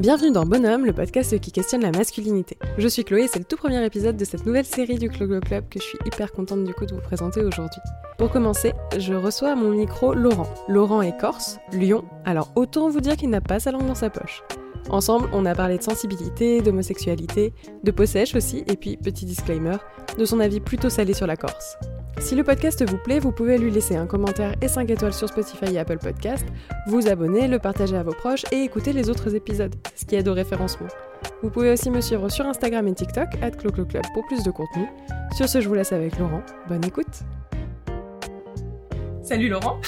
Bienvenue dans Bonhomme, le podcast qui questionne la masculinité. Je suis Chloé et c'est le tout premier épisode de cette nouvelle série du Clogo Club que je suis hyper contente du coup de vous présenter aujourd'hui. Pour commencer, je reçois à mon micro Laurent. Laurent est corse, Lyon, alors autant vous dire qu'il n'a pas sa langue dans sa poche. Ensemble, on a parlé de sensibilité, d'homosexualité, de peau sèche aussi, et puis, petit disclaimer, de son avis plutôt salé sur la Corse. Si le podcast vous plaît, vous pouvez lui laisser un commentaire et 5 étoiles sur Spotify et Apple Podcast, vous abonner, le partager à vos proches et écouter les autres épisodes, ce qui aide au référencement. Vous pouvez aussi me suivre sur Instagram et TikTok, @clocloclub pour plus de contenu. Sur ce, je vous laisse avec Laurent. Bonne écoute. Salut Laurent.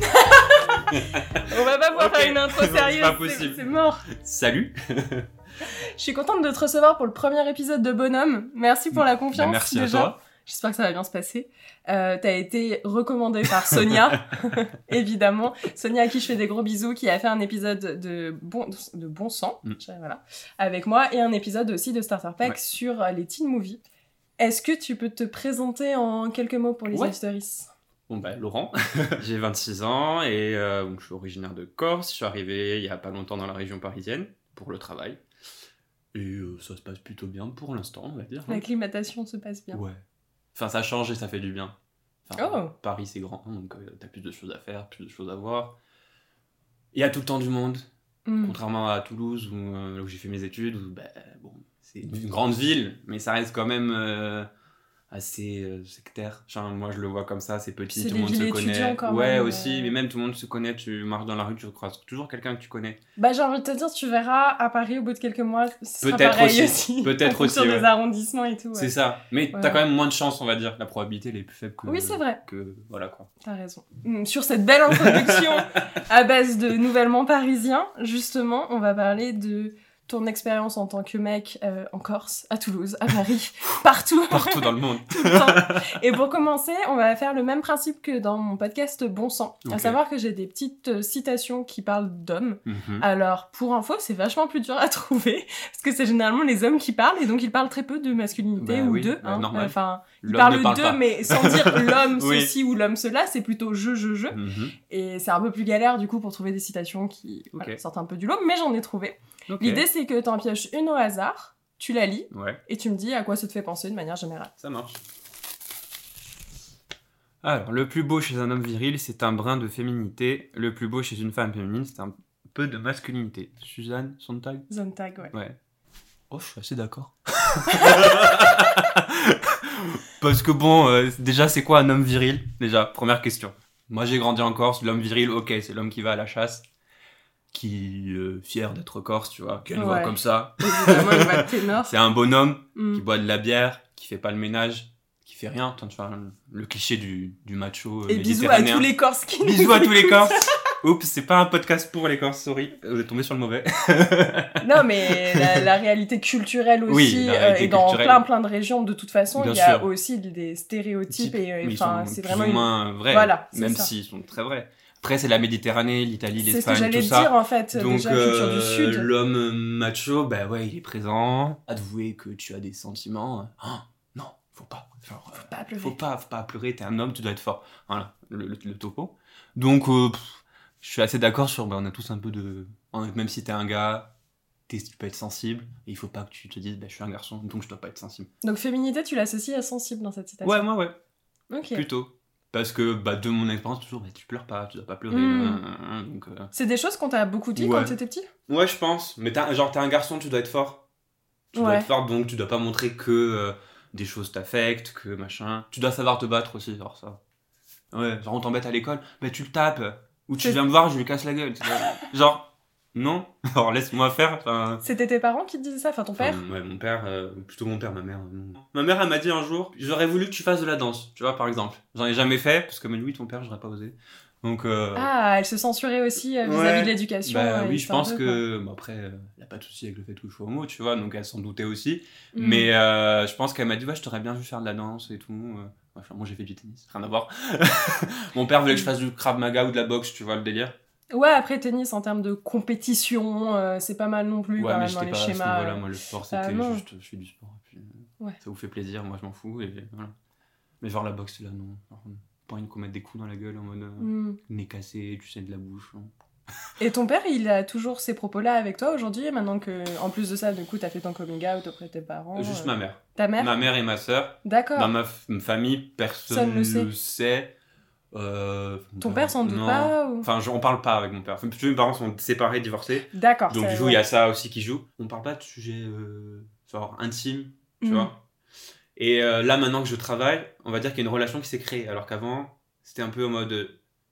On va pas pouvoir faire une intro c'est sérieuse, pas c'est- possible. c'est mort. Salut Je suis contente de te recevoir pour le premier épisode de Bonhomme. Merci pour la confiance. Bah, Merci déjà. à toi. J'espère que ça va bien se passer. Euh, T'as été recommandé par Sonia, évidemment. Sonia à qui je fais des gros bisous, qui a fait un épisode de Bon, de bon Sang, Mm. voilà, avec moi, et un épisode aussi de Starter Pack Ouais. sur euh, les teen movies. Est-ce que tu peux te présenter en quelques mots pour les Ouais. Bon bah Laurent, j'ai 26 ans et euh, donc, je suis originaire de Corse. Je suis arrivé il y a pas longtemps dans la région parisienne pour le travail. Et euh, ça se passe plutôt bien pour l'instant, on va dire. hein. L'acclimatation se passe bien. Ouais. Enfin ça change et ça fait du bien. Enfin, Oh. Paris c'est grand, donc euh, t'as plus de choses à faire, plus de choses à voir. Il y a tout le temps du monde, Mm. contrairement à Toulouse où, euh, où j'ai fait mes études, où bah, bon, c'est une grande ville, mais ça reste quand même euh, assez euh, sectaire. Moi je le vois comme ça, c'est petit, tout des le monde se connaît. quand ouais, même, aussi, euh. mais même tout le monde se connaît, tu marches dans la rue, tu croises toujours quelqu'un que tu connais. Bah, j'ai envie de te dire, tu verras à Paris au bout de quelques mois, Peut-être aussi, aussi. peut-être aussi, des ouais. arrondissements et tout. ouais. C'est ça. Mais Ouais. t'as quand même moins de chance, on va dire. La probabilité elle est plus faible que. Oui, c'est vrai. Que voilà quoi. T'as raison. Mm, Sur cette belle introduction à base de nouvellement parisien, justement, on va parler de ton expérience en tant que mec euh, en Corse, à Toulouse, à Paris, partout. Partout dans le monde. tout le temps. Et pour commencer, on va faire le même principe que dans mon podcast Bon Sang. À Ok. savoir que j'ai des petites euh, citations qui parlent d'hommes. Mhm. Alors, pour info, c'est vachement plus dur à trouver, parce que c'est généralement les hommes qui parlent, et donc ils parlent très peu de masculinité Bah ou oui, d'eux. bah hein. Enfin, ne parle d'eux, mais sans dire l'homme Oui. ceci ou l'homme cela, c'est plutôt je, je, je. Mhm. Et c'est un peu plus galère du coup pour trouver des citations qui voilà, sortent un peu du lot, mais j'en ai trouvé. L'idée c'est que t'en pioches une au hasard, tu la lis, Ouais. et tu me dis à quoi ça te fait penser de manière générale. Ça marche. Alors, le plus beau chez un homme viril, c'est un brin de féminité. Le plus beau chez une femme féminine, c'est un peu de masculinité. Suzanne Sontag? Zone tag, ouais. Ouais. Oh, je suis assez d'accord. Parce que bon, euh, déjà, c'est quoi un homme viril? Déjà, première question. Moi, j'ai grandi en Corse. L'homme viril, ok, c'est l'homme qui va à la chasse, qui est euh, fier d'être corse, tu vois, qui a une voix Ouais. comme ça. C'est un bonhomme Mm. qui boit de la bière, qui fait pas le ménage, qui fait rien. Attends, tu vois, le- cliché du, du macho euh, Et bisous à tous les Corses qui Bisous à tous les. Corses. Oups, c'est pas un podcast pour les Corses, sorry. Euh, Vous êtes tombé sur le mauvais. Non, mais la, la réalité culturelle aussi, Oui, euh, réalité et dans culturelle. plein plein de régions, de toute façon, Bien il y a sûr. aussi des stéréotypes, et euh, enfin, c'est plus vraiment ou une... moins vrais, Voilà, même ça. s'ils sont très vrais. Après, c'est la Méditerranée, l'Italie, C'est ce que l'Espagne, j'allais tout ça. dire en fait, Donc, déjà, du euh, Sud. l'homme macho, bah ouais, il est présent. Avouer que tu as des sentiments. Ah, non, faut pas. Genre, euh, pas pleurer. faut pas, faut pas pleurer, t'es un homme, tu dois être fort. Voilà, le, le- le topo. Donc, euh, pff, je suis assez d'accord sur, bah, on a tous un peu de... Même si t'es un gars, t'es- tu peux être sensible, et il faut pas que tu te dises, bah, je suis un garçon, donc je dois pas être sensible. Donc féminité, tu l'associes à sensible dans cette citation? Ouais, moi, ouais. Ok. Plutôt. Parce que bah, de mon expérience, toujours, bah, tu pleures pas, tu dois pas pleurer. Mm. hein, hein, hein, donc, euh, C'est des choses qu'on t'a beaucoup dit Ouais. quand t'étais petit? Ouais, je pense. Mais t'as- genre, t'es un garçon, tu dois être fort. Tu dois être fort, donc tu dois pas montrer que euh, des choses t'affectent, que machin. Tu dois savoir te battre aussi, genre ça. Ouais, genre on t'embête à l'école, bah tu le tapes. Ou tu viens me voir, je lui casse la gueule. tu vois. genre, non, alors laisse-moi faire. Enfin, C'était tes parents qui te disaient ça Enfin, ton père? Enfin, ouais, mon père, euh, plutôt mon père, ma mère. non. Ma mère, elle m'a dit un jour, j'aurais voulu que tu fasses de la danse, tu vois, par exemple. J'en ai jamais fait, parce que mais lui, ton père, j'aurais pas osé. Donc, euh, Ah, elle se censurait aussi euh, vis-à-vis Ouais. de l'éducation. bah oui, je pense peu, que. Bon, après, elle a pas de souci avec le fait que je sois homo, tu vois, donc elle s'en doutait aussi. Mm. Mais je pense qu'elle m'a dit, ouais, je t'aurais bien vu faire de la danse et tout. Euh. Enfin, moi, j'ai fait du tennis, rien à voir. Mon père voulait que je fasse du Krav Maga ou de la boxe, tu vois le délire. Ouais, après tennis en termes de compétition, euh, c'est pas mal non plus Ouais, quand mais même dans j'étais les pas à ce schémas. niveau-là. euh. Moi, le sport, Ah, c'était juste, je fais du sport. et puis, euh, Ouais. Ça vous fait plaisir, moi, je m'en fous. Et voilà. Mais genre, la boxe, là, non. Genre, pas envie qu'on mette des coups dans la gueule en mode euh, Mm. nez cassé, tu sais, de la bouche. hein. Et ton père, il a toujours ces propos-là avec toi aujourd'hui, maintenant que, en plus de ça, du coup, t'as fait ton coming out auprès de tes parents Juste euh, ma mère. Ta mère Ma mère et ma sœur. D'accord. Dans ma famille, personne ne le le sait. Euh, Ton père s'en doute non. pas ou- Enfin, je- on parle pas avec mon père. Enfin, mes parents sont séparés, divorcés. D'accord. Donc, du coup, il y a ça aussi qui joue. On parle pas de sujets euh, genre intimes, tu Mhm. vois. Et euh, là, maintenant que je travaille, on va dire qu'il y a une relation qui s'est créée. Alors qu'avant, c'était un peu en mode.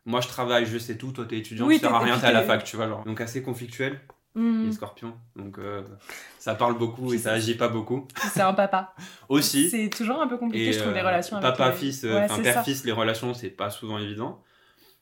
Euh, Moi, je travaille, je sais tout. Toi, t'es étudiant, Oui, tu sers à rien, t'es à la fac, tu vois. Genre. Donc, assez conflictuel, Mhm. les scorpions. Donc, euh, ça parle beaucoup et ça agit pas beaucoup. C'est un papa. Aussi. C'est toujours un peu compliqué, Et je trouve, les euh, relations avec papa les- fils Ouais, euh, enfin c'est père ça. fils les relations c'est pas souvent évident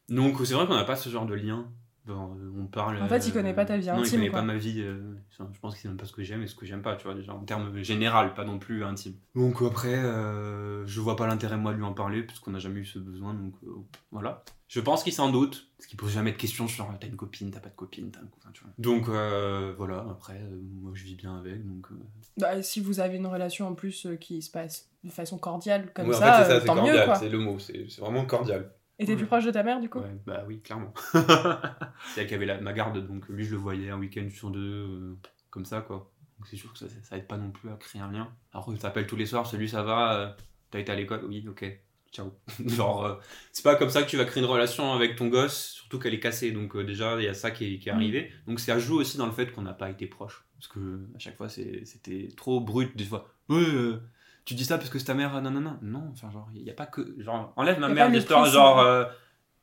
donc c'est vrai qu'on n'a pas ce genre de lien Bon, euh, on parle En fait, il euh, connaît pas ta vie non il intime, connaît quoi. pas ma vie euh, je pense qu'il sait même pas ce que j'aime et ce que j'aime pas tu vois déjà en termes général pas non plus intime donc après euh, je vois pas l'intérêt moi de lui en parler parce qu'on n'a jamais eu ce besoin donc euh, voilà je pense qu'il s'en doute parce qu'il pose jamais de questions sur t'as une copine t'as pas de copine t'as un copain tu vois donc euh, voilà après euh, moi je vis bien avec donc euh, Bah, si vous avez une relation en plus euh, qui se passe de façon cordiale, comme ouais, en ça, fait, euh, c'est tant mieux, cordial, quoi. c'est le mot c'est vraiment cordial Et t'es plus proche de ta mère, du coup Ouais, bah oui, clairement. c'est elle qui avait la- ma garde, donc lui je le voyais un week-end sur deux, euh, comme ça quoi. Donc c'est sûr que ça, ça, aide pas non plus à créer un lien. Alors il t'appelle tous les soirs, salut ça va, euh, t'as été à l'école? Oui, ok, ciao. Genre, euh, c'est pas comme ça que tu vas créer une relation avec ton gosse, surtout qu'elle est cassée. Donc euh, déjà, il y a ça qui est, qui est Mm. arrivé. Donc ça joue aussi dans le fait qu'on n'a pas été proches. Parce que à chaque fois, c'est- c'était trop brut. Des fois, euh, tu dis ça parce que c'est ta mère, non, non, non. Non, enfin, genre, il n'y a pas que. Genre, enlève ma mère de l'histoire, genre,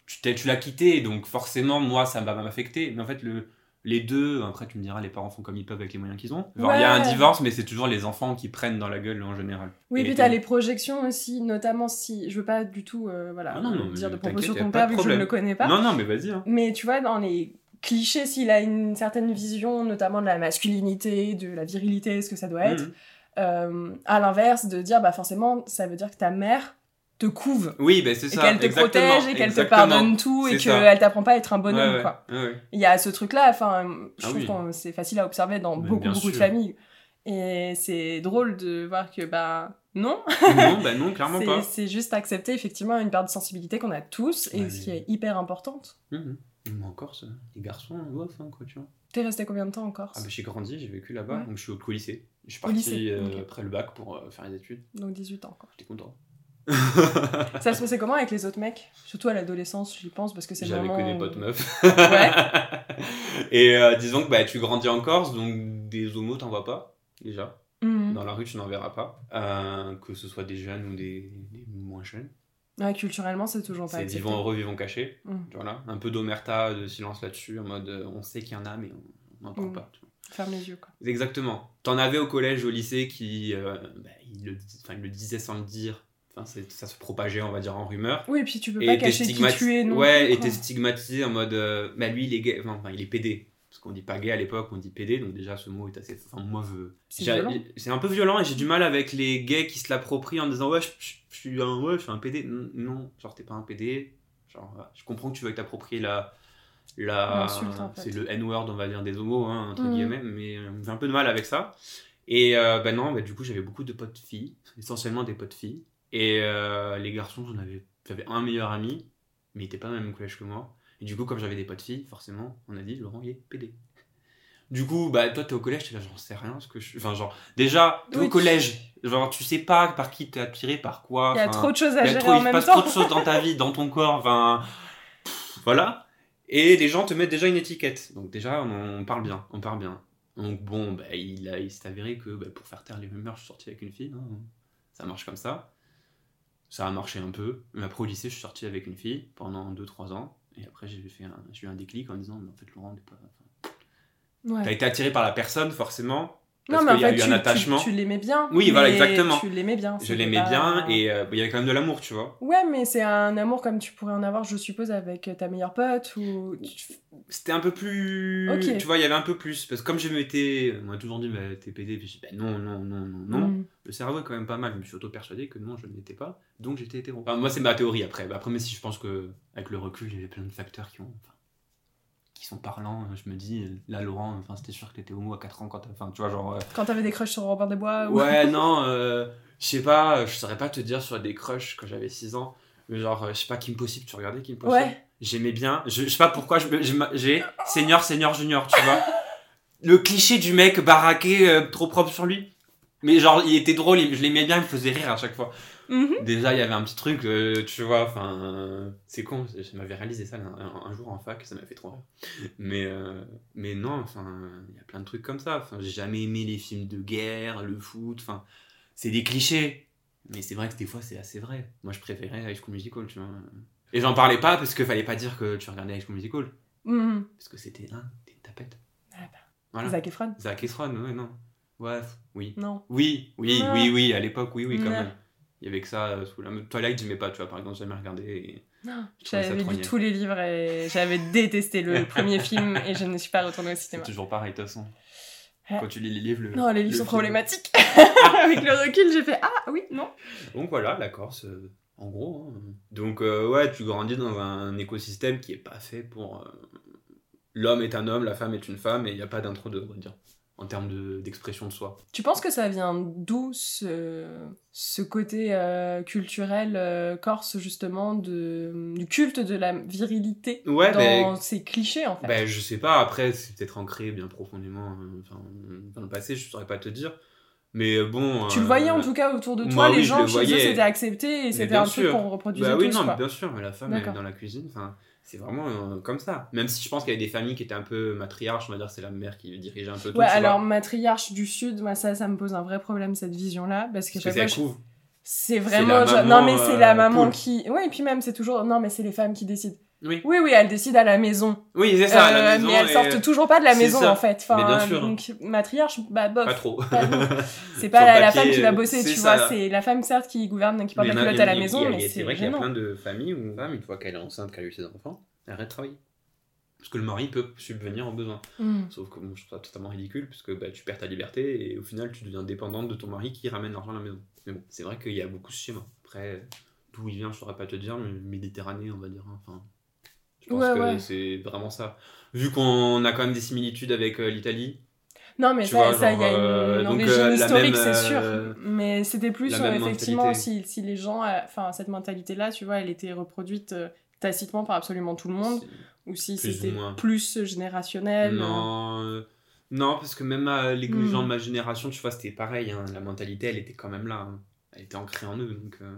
tu, tu l'as quitté, donc forcément, moi, ça va m'affecter. Mais en fait, le. Les deux, après tu me diras, les parents font comme ils peuvent avec les moyens qu'ils ont. Il y a un divorce, mais c'est toujours les enfants qui prennent dans la gueule en général. Oui, Et- puis t'as les projections aussi, notamment si. Je veux pas du tout euh, voilà, Ah non, non, dire de mais propos t'inquiète, sur y a ton pas père de vu que je ne le connais pas. Non, non, mais vas-y. Hein. Mais tu vois, dans les clichés, s'il a une certaine vision, notamment de la masculinité, de la virilité, ce que ça doit être, Mhm. euh, à l'inverse, de dire, bah forcément, ça veut dire que ta mère te couve. Oui, ben c'est Et ça. qu'elle te exactement, protège et qu'elle te pardonne tout et qu'elle t'apprend pas à être un bonhomme, ouais, quoi. ouais, ouais. Il y a ce truc-là, enfin, je Ah trouve oui. que c'est facile à observer dans Mais beaucoup, de familles. Et c'est drôle de voir que, bah, non, non, bah non, clairement pas. c'est juste accepter effectivement une part de sensibilité qu'on a tous et Ouais, ce qui est hyper importante. Mhm. Mais encore, ça, les garçons, bof, hein, quoi, tu vois. T'es resté combien de temps en Corse? Ah, bah, j'ai grandi, j'ai vécu là-bas, Ouais. donc je suis au, lycée. Je suis Au parti lycée, euh, ok. après le bac pour euh, faire les études. Donc 18 ans, quoi. J'étais content. Ça se passait comment avec les autres mecs? Surtout à l'adolescence, j'y pense, parce que c'est J'avais que des où- potes meufs. Ouais. Et euh, disons que bah, tu grandis en Corse, donc des homos, t'en vois pas, déjà. Mhm. Dans la rue, tu n'en verras pas. Euh, que ce soit des jeunes ou des, des moins jeunes. Ouais, culturellement, c'est toujours pas C'est vivant heureux, vivant caché. Mhm. Voilà. Un peu d'omerta, de silence là-dessus, en mode euh, on sait qu'il y en a, mais on n'en parle Mhm. pas. tu vois. Ferme les yeux, quoi. Exactement. T'en avais au collège, au lycée qui euh, bah, il le, il le disait sans le dire. Enfin, ça se propageait, on va dire, en rumeur. Oui, et puis tu peux pas cacher qui tu es, non Ouais, et t'es stigmatisé en mode. euh, bah lui, il est gay. Enfin, il est pédé. Parce qu'on dit pas gay à l'époque, on dit pédé. Donc déjà, ce mot est assez. Enfin, moi. C'est un peu violent et j'ai du mal avec les gays qui se l'approprient en disant ouais, je, je- je suis un, ouais, je suis un pédé. N- Non, genre, t'es pas un pédé. Genre, je comprends que tu veux t'approprier la. la L'insulte, en fait. C'est le N-word, on va dire, des homos, hein, entre Mhm. guillemets. Mais euh, j'ai un peu de mal avec ça. Et euh, bah non, bah, du coup, j'avais beaucoup de potes filles, essentiellement des potes filles. Et euh, les garçons, j'en avais, j'avais un meilleur ami, mais il était pas dans le même collège que moi. Et du coup, comme j'avais des potes filles, forcément, on a dit Laurent, il est PD. Du coup, bah toi, t'es au collège, t'es là, j'en sais rien. Ce que je... Enfin, genre, déjà, t'es Oui, au tu- collège, genre, tu sais pas par qui t'es attiré, par quoi. Il y a trop de choses à gérer trop- en il se passe trop de choses dans ta vie, dans ton corps, enfin. Voilà. Et les gens te mettent déjà une étiquette. Donc, déjà, on, on parle bien, on parle bien. Donc, bon, bah, il, a- il s'est avéré que bah, pour faire taire les rumeurs, je suis sorti avec une fille. hein. Ça marche comme ça. Ça a marché un peu. Mais après, au lycée, je suis sorti avec une fille pendant 2-3 ans. Et après, j'ai fait un, j'ai eu un déclic en disant, mais en fait, Laurent, t'es pas. enfin, Ouais. T'as été attiré par la personne, forcément. Parce Non, mais en y a fait, eu tu, un attachement. tu l'aimais bien. Oui, voilà, mais exactement. Tu l'aimais bien. Je l'aimais pas- bien et euh, il y avait quand même de l'amour, tu vois. Ouais, mais c'est un amour comme tu pourrais en avoir, je suppose, avec ta meilleure pote ou. C'était un peu plus. Ok. Tu vois, il y avait un peu plus. Parce que comme je m'étais. On m'a toujours dit, bah, t'es PD. Puis bah, non, non, non, non, non. Mm. Le cerveau est quand même pas mal. Je me suis auto-persuadé que non, je ne l'étais pas. Donc j'étais hétéro. Enfin, moi, c'est ma théorie après. Bah, après, mais si je pense que avec le recul, il y avait plein de facteurs qui ont. enfin, qui sont parlants. Je me dis, euh, là, Laurent, enfin, c'était sûr que t'étais homo à 4 ans quand. Enfin, tu vois, genre. euh, Quand t'avais des crushs sur Robin des Bois ou... Ouais, non, euh, je sais pas, je saurais pas te dire sur des crushs quand j'avais 6 ans. Mais genre, euh, je sais pas, Kim Possible, tu regardais Kim Possible? Ouais. j'aimais bien. Je, je sais pas pourquoi, j'ai senior, senior, junior, tu vois. Le cliché du mec baraqué, euh, trop propre sur lui. Mais genre, il était drôle, je l'aimais bien, il me faisait rire à chaque fois. Mhm. Déjà, il y avait un petit truc, euh, tu vois, enfin, euh, c'est con, je m'avais réalisé ça un, un- un jour en fac, ça m'a fait trop rire. Mais, euh, mais non, enfin, il y a plein de trucs comme ça. Enfin, j'ai jamais aimé les films de guerre, le foot, enfin, c'est des clichés. Mais c'est vrai que des fois, c'est assez vrai. Moi, je préférais High School Musical, tu vois. Et j'en parlais pas parce qu'il fallait pas dire que tu regardais High School Musical. Mhm. Parce que c'était un, t'es une tapette. Ah bah. Voilà. Zac Efron Zac Efron, ouais, non. Ouais, oui. Non. Oui, oui, oui, oui, à l'époque, oui, oui, quand même. Il y avait que ça euh, sous la. Twilight, j'aimais pas, tu vois, par exemple, j'ai jamais regardé. et- Non. J'avais lu tous les livres et j'avais détesté le premier film et je ne suis pas retournée au C'est cinéma. toujours pareil, de toute façon. Quand tu lis les livres. le- Non, les livres le sont film- problématiques. Avec le recul, j'ai fait Ah oui, non. Donc voilà, la Corse, euh, en gros. hein. Donc euh, ouais, tu grandis dans un écosystème qui est pas fait pour. euh, L'homme est un homme, la femme est une femme, et il n'y a pas d'intro de, on va dire, en termes de- d'expression de, soi. Tu penses que ça vient d'où ce, ce côté euh, culturel euh, corse, justement, de, du culte de la virilité Ouais, dans ben, ces clichés, en fait? Ben, je sais pas, après, c'est peut-être ancré bien profondément euh, enfin, dans le passé, je saurais pas te dire. Mais euh, bon. Tu le voyais en tout cas autour de toi, moi, les oui, gens le chez eux c'était accepté et c'était un truc qu'on reproduisait Bah oui, tous. non, quoi. bien sûr, mais la femme elle est dans la cuisine, enfin, c'est vraiment euh, comme ça. Même si je pense qu'il y avait des familles qui étaient un peu matriarches, on va dire c'est la mère qui dirigeait un peu tout. Ouais, alors vois. matriarche du Sud, moi ça, ça me pose un vrai problème cette vision-là parce que chaque c'est fois, vraiment maman, non mais c'est la euh, maman qui, ouais et puis même c'est toujours non mais c'est les femmes qui décident. Oui. Oui oui, elles décident à la maison. Oui, c'est ça, à la Euh, maison. mais elles et- sortent toujours pas de la maison ça. en fait. Enfin, Mais bien sûr. donc matriarche, bah bof. Pas trop. C'est pas la, femme qui va euh, bosser, tu ça. vois. C'est la femme certes qui gouverne, qui porte la culotte à la maison, mais C'est vrai qu'il y a plein de familles où une femme, une fois qu'elle est enceinte, qu'elle a eu ses enfants, elle arrête de travailler. Parce que le mari peut subvenir aux besoins. Hmm. Sauf que bon, je trouve ça totalement ridicule, parce que bah, tu perds ta liberté et au final tu deviens dépendante de ton mari qui ramène l'argent à la maison. Mais bon, c'est vrai qu'il y a beaucoup ce schéma. Après, d'où il vient, je saurais pas te dire, mais Méditerranée, on va dire. hein. Enfin, je pense Ouais, que ouais. c'est vraiment ça. Vu qu'on a quand même des similitudes avec euh, l'Italie, Non, mais ça, il y a une, euh, donc, origine euh, historique, c'est sûr. euh, Mais c'était plus, effectivement, si, si les gens, enfin, cette mentalité-là, tu vois, elle était reproduite tacitement par absolument tout le monde, ou si c'était plus générationnel. Non, non, parce que même les Hmm. gens de ma génération, tu vois, c'était pareil. hein, la mentalité, elle était quand même là. hein. Elle était ancrée en eux. Donc, euh,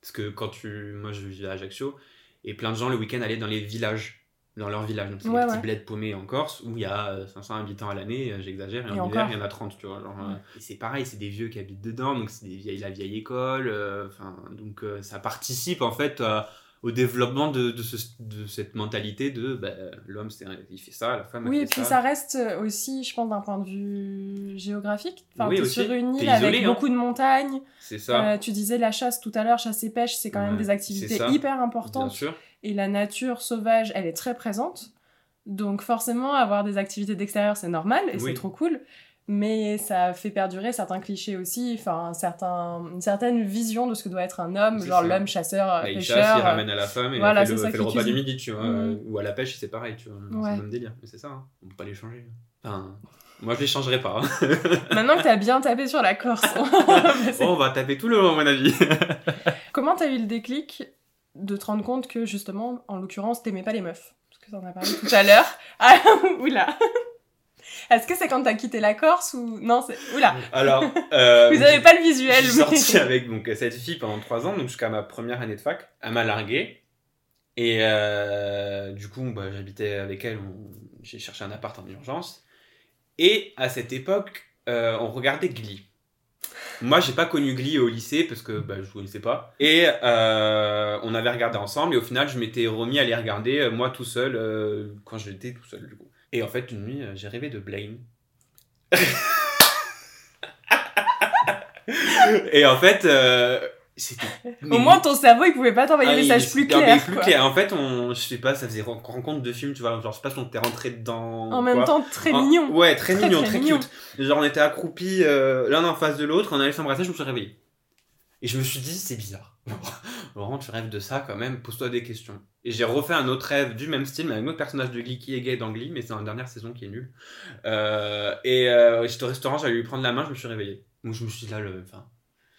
parce que quand tu. Moi, je vivais à Ajaccio, et plein de gens le week-end allaient dans les villages. Dans leur village. Donc, c'est Ouais, des petits ouais. bleds paumés en Corse où il y a euh, 500 habitants à l'année, euh, j'exagère, et, en hiver, il y en a 30, tu vois. genre, euh, Ouais. et c'est pareil, c'est des vieux qui habitent dedans, donc c'est des vieilles, la vieille école. euh, Enfin, donc, euh, ça participe en fait à- au développement de, de, ce- de cette mentalité de bah, l'homme, c'est- il fait ça, la femme, Oui, fait et puis ça. ça reste aussi, je pense, d'un point de vue géographique. Enfin, Oui, aussi. sur une île avec isolé, hein. beaucoup de montagnes. C'est ça. Euh, tu disais la chasse tout à l'heure, chasse et pêche, c'est quand même des activités ça. hyper Bien importantes. sûr. Et la nature sauvage, elle est très présente. Donc forcément, avoir des activités d'extérieur, c'est normal et Oui. c'est trop cool. Mais ça fait perdurer certains clichés aussi, enfin une certaine vision de ce que doit être un homme, genre l'homme chasseur, Bah, il pêcheur. chasse, il euh, ramène à la femme et voilà, elle fait le, fait repas du cuisine. midi, tu vois. Euh, Ou à la pêche, c'est pareil, tu vois. Ouais. C'est le même délire. Mais c'est ça, hein. on peut pas les changer. Enfin, moi je les changerai pas. hein. Maintenant que t'as bien tapé sur la Corse, Oh, on va taper tout le long, à mon avis. comment t'as eu le déclic de te rendre compte que justement, en l'occurrence, t'aimais pas les meufs? Parce que t'en as parlé tout à l'heure. Ah, oula Est-ce que c'est quand t'as quitté la Corse ou... Non, c'est... Oula Alors, euh, Vous avez pas le visuel, Je suis mais- sorti avec donc, cette fille pendant 3 ans, donc jusqu'à ma première année de fac. Elle m'a largué. Et euh, du coup, bah, j'habitais avec elle. J'ai cherché un appart en urgence. Et à cette époque, euh, on regardait Glee. Moi, j'ai pas connu Glee au lycée parce que bah, je connaissais pas. Et euh, on avait regardé ensemble. Et au final, je m'étais remis à les regarder moi tout seul euh, quand j'étais tout seul du coup. Et en fait, une nuit, euh, j'ai rêvé de Blaine. Et en fait, euh, c'était. Au moins, ton cerveau, il pouvait pas t'envoyer Ah, des messages plus clairs. plus clair. En fait, on, je sais pas, ça faisait ren- rencontre de films, tu vois. Genre, je sais pas si on était rentré dedans. En même quoi. temps, très En- mignon. Ouais, très, Très, mignon, très très, mignon. cute. Genre, on était accroupis euh, l'un en face de l'autre, on allait s'embrasser, je me suis réveillé. Et je me suis dit, c'est bizarre. Laurent, tu rêves de ça quand même, pose-toi des questions. Et j'ai refait un autre rêve du même style, mais avec un autre personnage de Glee qui est gay dans Glee, mais c'est dans la dernière saison qui est nul. Euh, et euh, j'étais au restaurant, j'allais lui prendre la main, je me suis réveillé. Donc je me suis dit, là, le, enfin,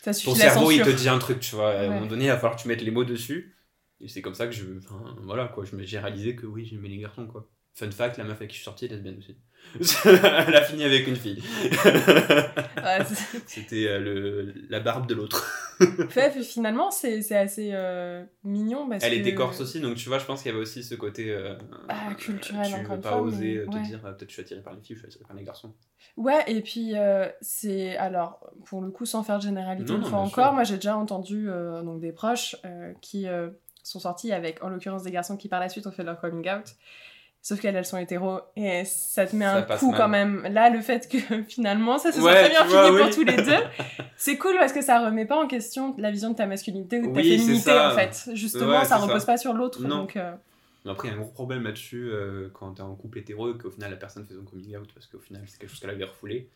Ça suffit ton cerveau, il te dit un truc, tu vois. À un moment donné, il va falloir que tu mettes les mots dessus. Et c'est comme ça que je. Enfin, voilà, quoi. J'ai réalisé que oui, j'aimais les garçons, quoi. Fun fact, la meuf avec qui je suis sorti est lesbienne aussi. Elle a fini avec une fille. Ouais, C'était euh, le, la barbe de l'autre. Finalement, c'est c'est assez euh, mignon. Parce Elle que... était corse aussi, donc tu vois, je pense qu'il y avait aussi ce côté. euh, Ah, culturel, Tu encore veux une pas fois, oser mais te ouais. dire, euh, peut-être je suis attiré par les filles, je suis attiré par les garçons. Ouais, et puis euh, c'est. Alors, pour le coup, sans faire de généralité, Non, une non, fois bien encore, moi j'ai déjà entendu euh, donc, des proches euh, qui euh, sont sortis avec, en l'occurrence, des garçons qui par la suite ont fait leur coming out. Sauf qu'elles, elles sont hétéros et ça te met Ça un coup mal. quand même. Là, le fait que finalement ça se soit Ouais, très bien fini pour tous les deux, c'est cool parce que ça remet pas en question la vision de ta masculinité ou de ta Oui, féminité en fait. Justement, Ouais, ça repose ça. pas sur l'autre. Donc, euh, après, il y a un gros problème là-dessus euh, quand t'es en couple hétéro et qu'au final la personne fait son coming out parce qu'au final c'est quelque chose qu'elle avait refoulé.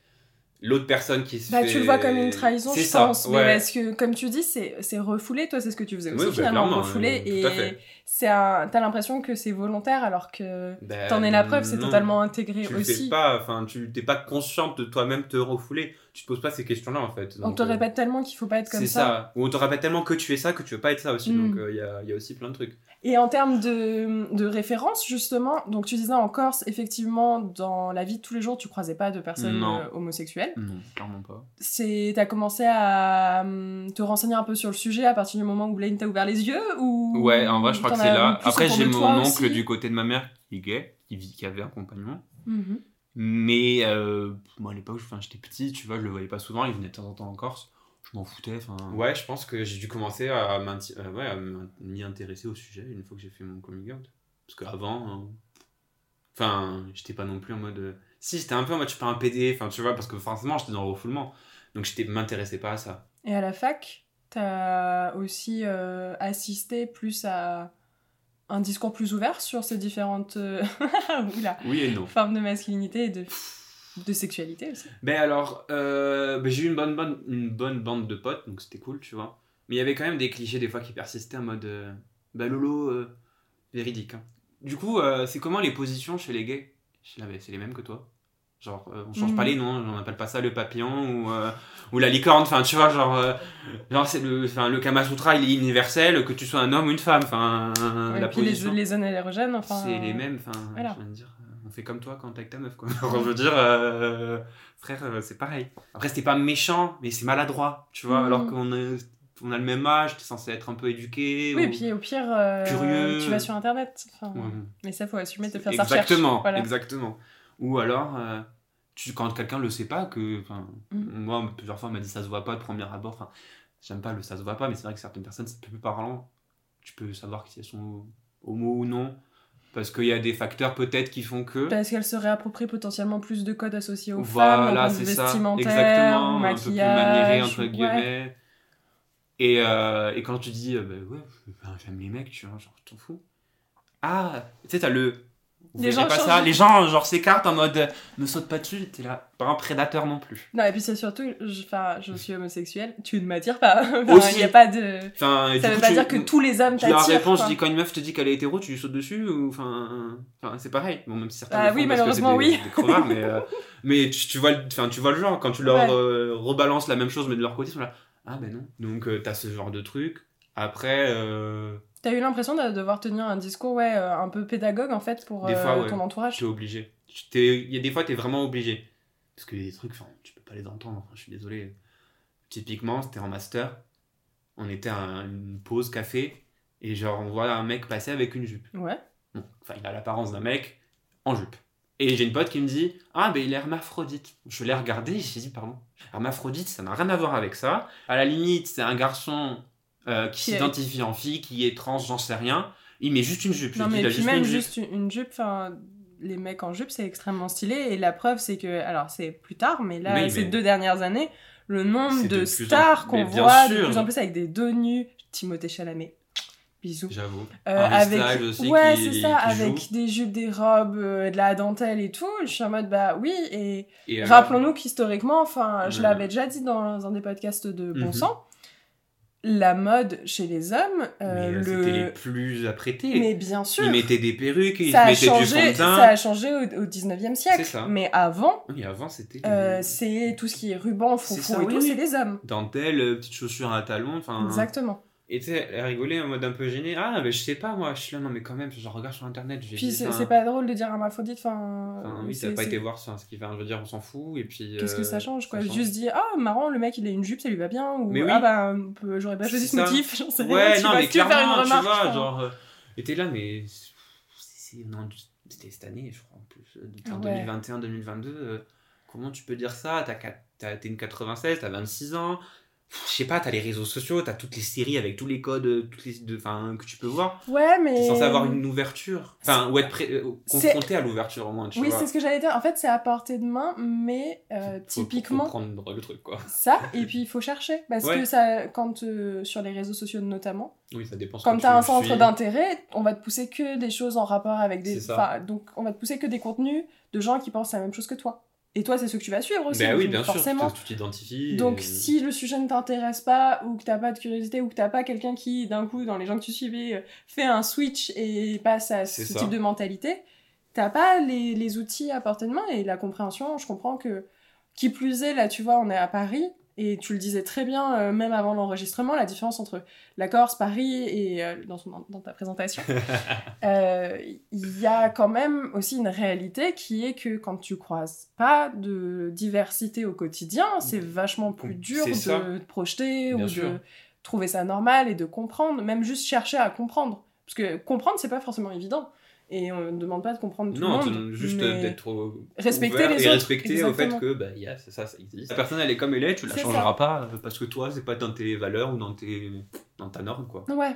L'autre personne qui se Bah, fait. tu le vois comme une trahison, C'est je ça, pense. ouais. Mais parce que, comme tu dis, c'est c'est refoulé. Toi, c'est ce que tu faisais aussi, Oui, bah, finalement, refoulé. et c'est un... t'as l'impression que c'est volontaire, alors que Ben, t'en es la preuve, c'est totalement intégré Tu aussi. fais pas, enfin, tu t'es pas consciente de toi-même te refouler. Tu te poses pas ces questions-là en fait. On te euh, répète tellement qu'il faut pas être comme C'est ça. ça. Ou on te répète tellement que tu es ça que tu veux pas être ça aussi. Mm. Donc il y, a, y a aussi plein de trucs. Et en termes de, de référence, justement, donc tu disais en Corse, effectivement, dans la vie de tous les jours, tu croisais pas de personnes Non. euh, homosexuelles. Non, clairement pas. C'est, t'as commencé à hum, te renseigner un peu sur le sujet à partir du moment où Blaine t'a ouvert les yeux ou Ouais, en vrai, je crois que c'est as là. Après, j'ai mon oncle aussi? du côté de ma mère qui est gay, qui, vit, qui avait un compagnon. Mhm. Mais euh, moi, à l'époque, j'étais petit, tu vois, je le voyais pas souvent, il venait de temps en temps en Corse. Je m'en foutais. Enfin... Ouais, je pense que j'ai dû commencer à m'inti- euh, ouais, à m'y intéresser au sujet une fois que j'ai fait mon coming out. Parce qu'avant, hein, enfin, j'étais pas non plus en mode. euh, Si, j'étais un peu en mode, je suis pas un PD, enfin, tu vois, parce que forcément, j'étais dans le refoulement. Donc, j'étais m'intéressais pas à ça. Et à la fac, t'as aussi euh, assisté plus à un discours plus ouvert sur ces différentes euh, oula, Oui et non. formes de masculinité et de, de sexualité aussi. Ben alors, euh, ben j'ai eu une bonne, bonne, une bonne bande de potes, donc c'était cool, tu vois. Mais il y avait quand même des clichés des fois qui persistaient en mode, euh, bah Lolo, euh, véridique. hein. Du coup, c'est comment les positions chez les gays? Je c'est les mêmes que toi? Genre, euh, on change Mhm. pas les noms, on appelle pas ça le papillon ou, euh, ou la licorne, enfin tu vois, genre, euh, genre c'est le, enfin, le Kama Sutra il est universel, que tu sois un homme ou une femme, enfin, et la puis les, position. les zones érogènes, enfin. C'est les mêmes, enfin, voilà. je viens de dire, euh, on fait comme toi quand t'es avec ta meuf, quoi. Je veux dire, euh, frère, c'est pareil. Après, c'était pas méchant, mais c'est maladroit, tu vois, Mhm. alors qu'on est- on a le même âge, t'es censé être un peu éduqué. Oui, ou- et puis au pire, euh, Curieux. tu vas sur internet. Enfin, Ouais. Mais ça, faut assumer de faire sa recherche. Exactement, Voilà. exactement. Ou alors, euh, tu, quand quelqu'un le sait pas, que, Mhm. moi, plusieurs fois, on m'a dit ça se voit pas de premier abord, enfin, j'aime pas le ça se voit pas, mais c'est vrai que certaines personnes, c'est plus parlant. Tu peux savoir si elles sont homo ou non, parce qu'il y a des facteurs peut-être qui font que. Parce qu'elle se réapproprie potentiellement plus de codes associés aux femmes, Voilà, de c'est ça. vestimentaire, Exactement. au Un peu plus maquillage. maniéré, entre ouais. guillemets. Et, euh, et quand tu dis, euh, bah ouais, j'aime les mecs, tu vois, genre, t'en fous. Ah, tu sais, t'as le. Vous Les gens pas ça. Les gens, genre, s'écartent en mode, euh, ne saute pas dessus, t'es là. Pas un prédateur non plus. Non, et puis c'est surtout, je, je suis homosexuelle, tu ne m'attires pas. Il n'y a pas de. Ça veut coup, pas tu- dire que tous les hommes t'attirent. réponds, je quoi. dis quand une meuf te dit qu'elle est hétéro, tu lui sautes dessus ou enfin, c'est pareil. Bon même si certains Ah oui, malheureusement, des- oui. des crevards, mais euh, mais tu, tu vois, tu vois le genre quand tu leur Ouais. euh, rebalances la même chose mais de leur côté ils sont là. Ah ben non. Donc euh, t'as ce genre de truc. Après, euh, T'as eu l'impression de devoir tenir un discours, ouais, euh, un peu pédagogue en fait pour Des euh, fois, ouais. ton entourage? tu es obligé. Tu Il y a des fois t'es vraiment obligé parce que des trucs, tu peux pas les entendre. Je suis désolé. Typiquement, c'était en master. On était à une pause café et genre on voit un mec passer avec une jupe. Ouais. Bon, enfin, il a l'apparence d'un mec en jupe. Et j'ai une pote qui me dit Ah, ben il est hermaphrodite. Je l'ai regardé et j'ai dit Pardon. Hermaphrodite, ça n'a rien à voir avec ça. À la limite, c'est un garçon euh, qui Qui est- s'identifie en fille, qui est trans, j'en sais rien. Il met juste une jupe. Je Non, dis, mais Il a puis juste même une jupe. juste une, une jupe, enfin, les mecs en jupe, c'est extrêmement stylé. Et la preuve, c'est que, alors c'est plus tard, mais là, Oui, ces mais- deux dernières années, le nombre de, stars mais qu'on voit de plus en plus avec des dos nus, Timothée Chalamet, bisous. J'avoue. Euh, avec ouais c'est ça avec joue. des jupes des robes euh, de la dentelle et tout je suis en mode bah oui et Et, rappelons-nous qu'historiquement enfin je l'avais déjà dit dans un des podcasts de Bon Mhm. Sang la mode chez les hommes mais, euh, euh, le C'était les plus apprêtés. mais bien sûr Ils mettaient des perruques, ils mettaient du fond changé de teint. ça a changé au, au 19e siècle ça. mais avant Oui, avant, c'était. euh, c'est tout ce qui est ruban ça, et oui, tout c'est les hommes Dentelle, euh, petites chaussures à talons. Enfin, exactement Et tu sais, elle rigolait en mode un peu gêné. Ah, mais je sais pas, moi. Je suis là, non, mais quand même, je regarde sur internet. j'ai Puis c'est pas drôle de dire hermaphrodite, enfin. Enfin, oui, t'as pas été voir ça, ce qui fait, je veux dire, on s'en fout. Et puis. Qu'est-ce que euh, ça change quoi? ça change. Juste dire ah marrant le mec il a une jupe ça lui va bien ou Mais oui. ah bah j'aurais pas choisi ce motif j'en sais rien Ouais, tu non, vois, mais tu veux faire clairement, une tu remarque vois, enfin. genre. euh, Et t'es là, mais. C'était cette année, je crois, en plus. euh, En ouais. 2021-2022. euh, comment tu peux dire ça? T'as- T'es une 96, t'as 26 ans. Je sais pas, t'as les réseaux sociaux, t'as toutes les séries avec tous les codes euh, toutes les, enfin, que tu peux voir. ouais mais T'es censé avoir une ouverture. Enfin, ou être pré- euh, confronté à l'ouverture au moins, tu oui c'est ce que j'allais dire en fait c'est à portée de main mais euh, Faut- typiquement Faut prendre le truc, quoi. ça et puis il faut chercher parce Ouais. que ça quand euh, sur les réseaux sociaux notamment Oui, ça dépend. comme que tu as tu un centre d'intérêt on va te pousser que des choses en rapport avec des enfin, donc on va te pousser que des contenus de gens qui pensent la même chose que toi et toi c'est ce que tu vas suivre aussi Ben oui, bien forcément sûr, tu t'identifies. Donc et- si le sujet ne t'intéresse pas ou que t'as pas de curiosité ou que t'as pas quelqu'un qui d'un coup dans les gens que tu suivais euh, fait un switch et passe à ce ça. type de mentalité, t'as pas les, les outils à portée de main et la compréhension. Je comprends que qui plus est là, tu vois, on est à Paris et tu le disais très bien euh, même avant l'enregistrement, la différence entre la Corse, Paris et euh, dans, son- dans ta présentation. Euh, il y a quand même aussi une réalité qui est que quand tu croises pas de diversité au quotidien, c'est vachement plus dur de te projeter Bien ou sûr. de trouver ça normal et de comprendre, même juste chercher à comprendre. Parce que comprendre, c'est pas forcément évident. Et on ne demande pas de comprendre tout non, le monde. tu- juste d'être Respecter les et autres, respecter au fait que bah, y a, c'est ça, ça existe. La personne elle est comme elle est, tu la changeras ça. pas euh, parce que toi c'est pas dans tes valeurs ou dans tes dans ta norme quoi. Ouais,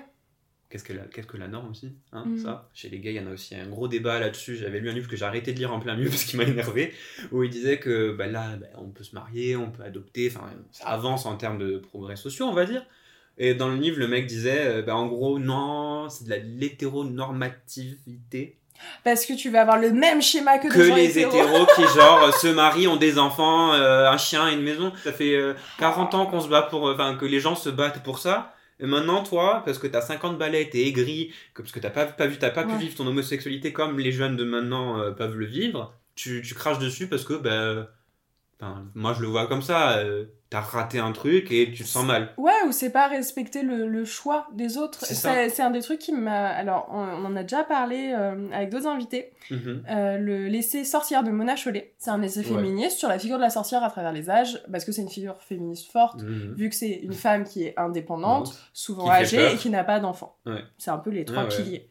Qu'est-ce que la, qu'est-ce que la norme aussi hein, Mhm. ça Chez les gars, il y en a aussi un gros débat là-dessus. J'avais lu un livre que j'ai arrêté de lire en plein milieu parce qu'il m'a énervé, où il disait que bah, là, bah, on peut se marier, on peut adopter, enfin, ça avance en termes de progrès sociaux, on va dire. Et dans le livre, le mec disait, euh, bah, en gros, non, c'est de la l'hétéronormativité. parce que tu vas avoir le même schéma que, Que des gens les hétéros. hétéros qui, genre, se marient, ont des enfants, euh, un chien et une maison. Ça fait euh, 40 ans qu'on se bat pour. euh, Enfin, que les gens se battent pour ça. Et maintenant, toi, parce que t'as 50 balais, t'es aigri, parce que t'as pas, pas, vu, t'as pas pu vivre ton homosexualité comme les jeunes de maintenant euh, peuvent le vivre, tu, tu craches dessus parce que, ben. Moi, je le vois comme ça. T'as raté un truc et tu te sens mal. Ouais, ou c'est pas respecter le, le choix des autres. C'est C'est ça. c'est un des trucs qui m'a. Alors, on, on en a déjà parlé euh, avec d'autres invités. Mhm. Euh, le l'essai Sorcière de Mona Chollet. C'est un essai Ouais. féministe sur la figure de la sorcière à travers les âges, parce que c'est une figure féministe forte, Mhm. vu que c'est une femme qui est indépendante, souvent Qui âgée et qui n'a pas d'enfant. Ouais. C'est un peu les trois ouais. piliers.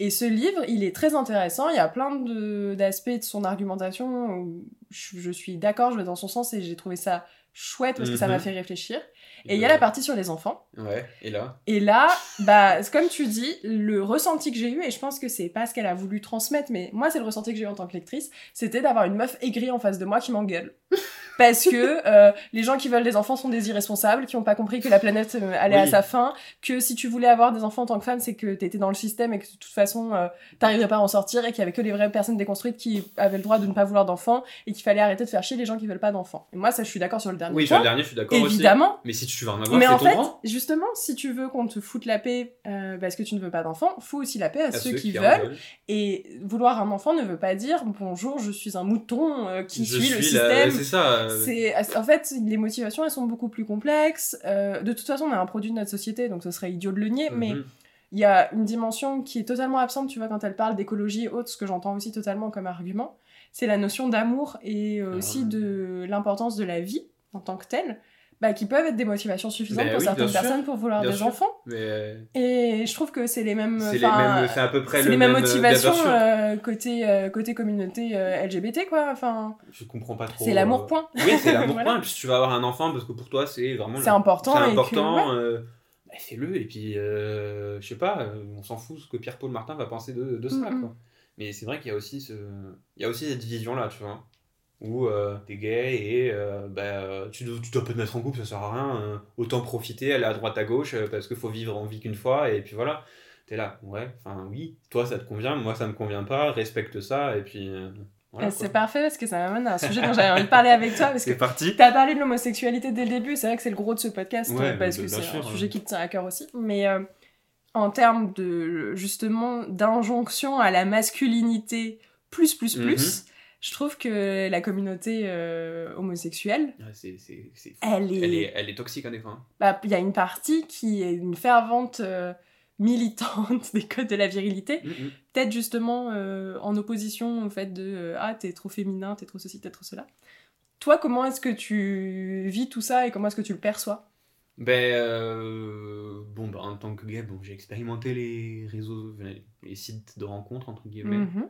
Et ce livre, il est très intéressant. Il y a plein de- d'aspects de, son argumentation où je, je suis d'accord, je vais dans son sens et j'ai trouvé ça chouette parce que ça Mhm. m'a fait réfléchir. Et il y a la partie sur les enfants. Ouais, et là? Et là, bah, comme tu dis, le ressenti que j'ai eu, et je pense que c'est pas ce qu'elle a voulu transmettre, mais moi, c'est le ressenti que j'ai eu en tant que lectrice, c'était d'avoir une meuf aigrie en face de moi qui m'engueule. Parce que euh, les gens qui veulent des enfants sont des irresponsables, qui ont pas compris que la planète euh, allait à sa fin, que si tu voulais avoir des enfants en tant que femme, c'est que t'étais dans le système et que de toute façon, euh, t'arriverais pas à en sortir et qu'il y avait que les vraies personnes déconstruites qui avaient le droit de ne pas vouloir d'enfants et qu'il fallait arrêter de faire chier les gens qui veulent pas d'enfants. Et moi, ça, je suis d'accord sur le dernier Oui, sur le dernier, je suis d'accord aussi. Évidemment, Mais si tu veux en avoir, mais en ton fait, droit. justement, si tu veux qu'on te foute la paix euh, parce que tu ne veux pas d'enfant, fous aussi la paix à, À ceux, qui, en veulent. Et vouloir un enfant ne veut pas dire bonjour, je suis un mouton euh, qui Je suit le la- système. C'est ça. Euh, C'est en fait les motivations elles sont beaucoup plus complexes. Euh, de toute façon, on est un produit de notre société, donc ce serait idiot de le nier. Mais mhm. il y a une dimension qui est totalement absente, tu vois, quand elle parle d'écologie et autres, ce que j'entends aussi totalement comme argument, c'est la notion d'amour et euh, Ah. aussi de l'importance de la vie en tant que telle, bah, qui peuvent être des motivations suffisantes pour oui, certaines personnes pour vouloir bien des sûr. enfants. Mais euh, Et je trouve que c'est les mêmes, c'est à peu près le les mêmes même, euh, motivations euh, côté, euh, côté communauté LGBT, quoi. Enfin, Je comprends pas trop. c'est l'amour point. Oui, c'est l'amour Voilà. point. Et puis si tu vas avoir un enfant, parce que pour toi, c'est vraiment. C'est important. C'est important. ouais. bah, Fais-le. Et puis, je sais pas, on s'en fout ce que Pierre-Paul Martin va penser de, de ça, Mm, mm. quoi. Mais c'est vrai qu'il y a aussi ce, il y a aussi cette vision-là, tu vois, où euh, t'es gay et euh, bah, euh, tu, dois, tu dois pas te mettre en couple, ça sert à rien. euh, autant profiter, aller à droite à gauche, euh, parce qu'il faut vivre en vie qu'une fois, et puis voilà. T'es là, ouais, enfin oui, toi ça te convient, moi ça me convient pas, respecte ça, et puis euh, voilà. Quoi. c'est parfait parce que ça m'amène à un sujet dont j'avais envie de parler avec toi. Parce que C'est parti. T'as parlé de l'homosexualité dès le début, c'est vrai que c'est le gros de ce podcast, Ouais, parce bah, que c'est un sûr, sujet hein. qui te tient à cœur aussi. Mais en termes de, justement, d'injonction à la masculinité plus, plus, plus, Mhm. Je trouve que la communauté euh, homosexuelle, elle est... Elle est, elle est toxique, hein, des fois. hein. bah, il y a une partie qui est une fervente euh, militante des codes de la virilité, Mm, mm. peut-être justement euh, en opposition au fait de ah t'es trop féminin, t'es trop ceci, t'es trop cela. Toi, comment est-ce que tu vis tout ça et comment est-ce que tu le perçois? Ben, euh, bon, bah, en tant que gay, bon, j'ai expérimenté les réseaux, les sites de rencontres, entre guillemets. Mhm.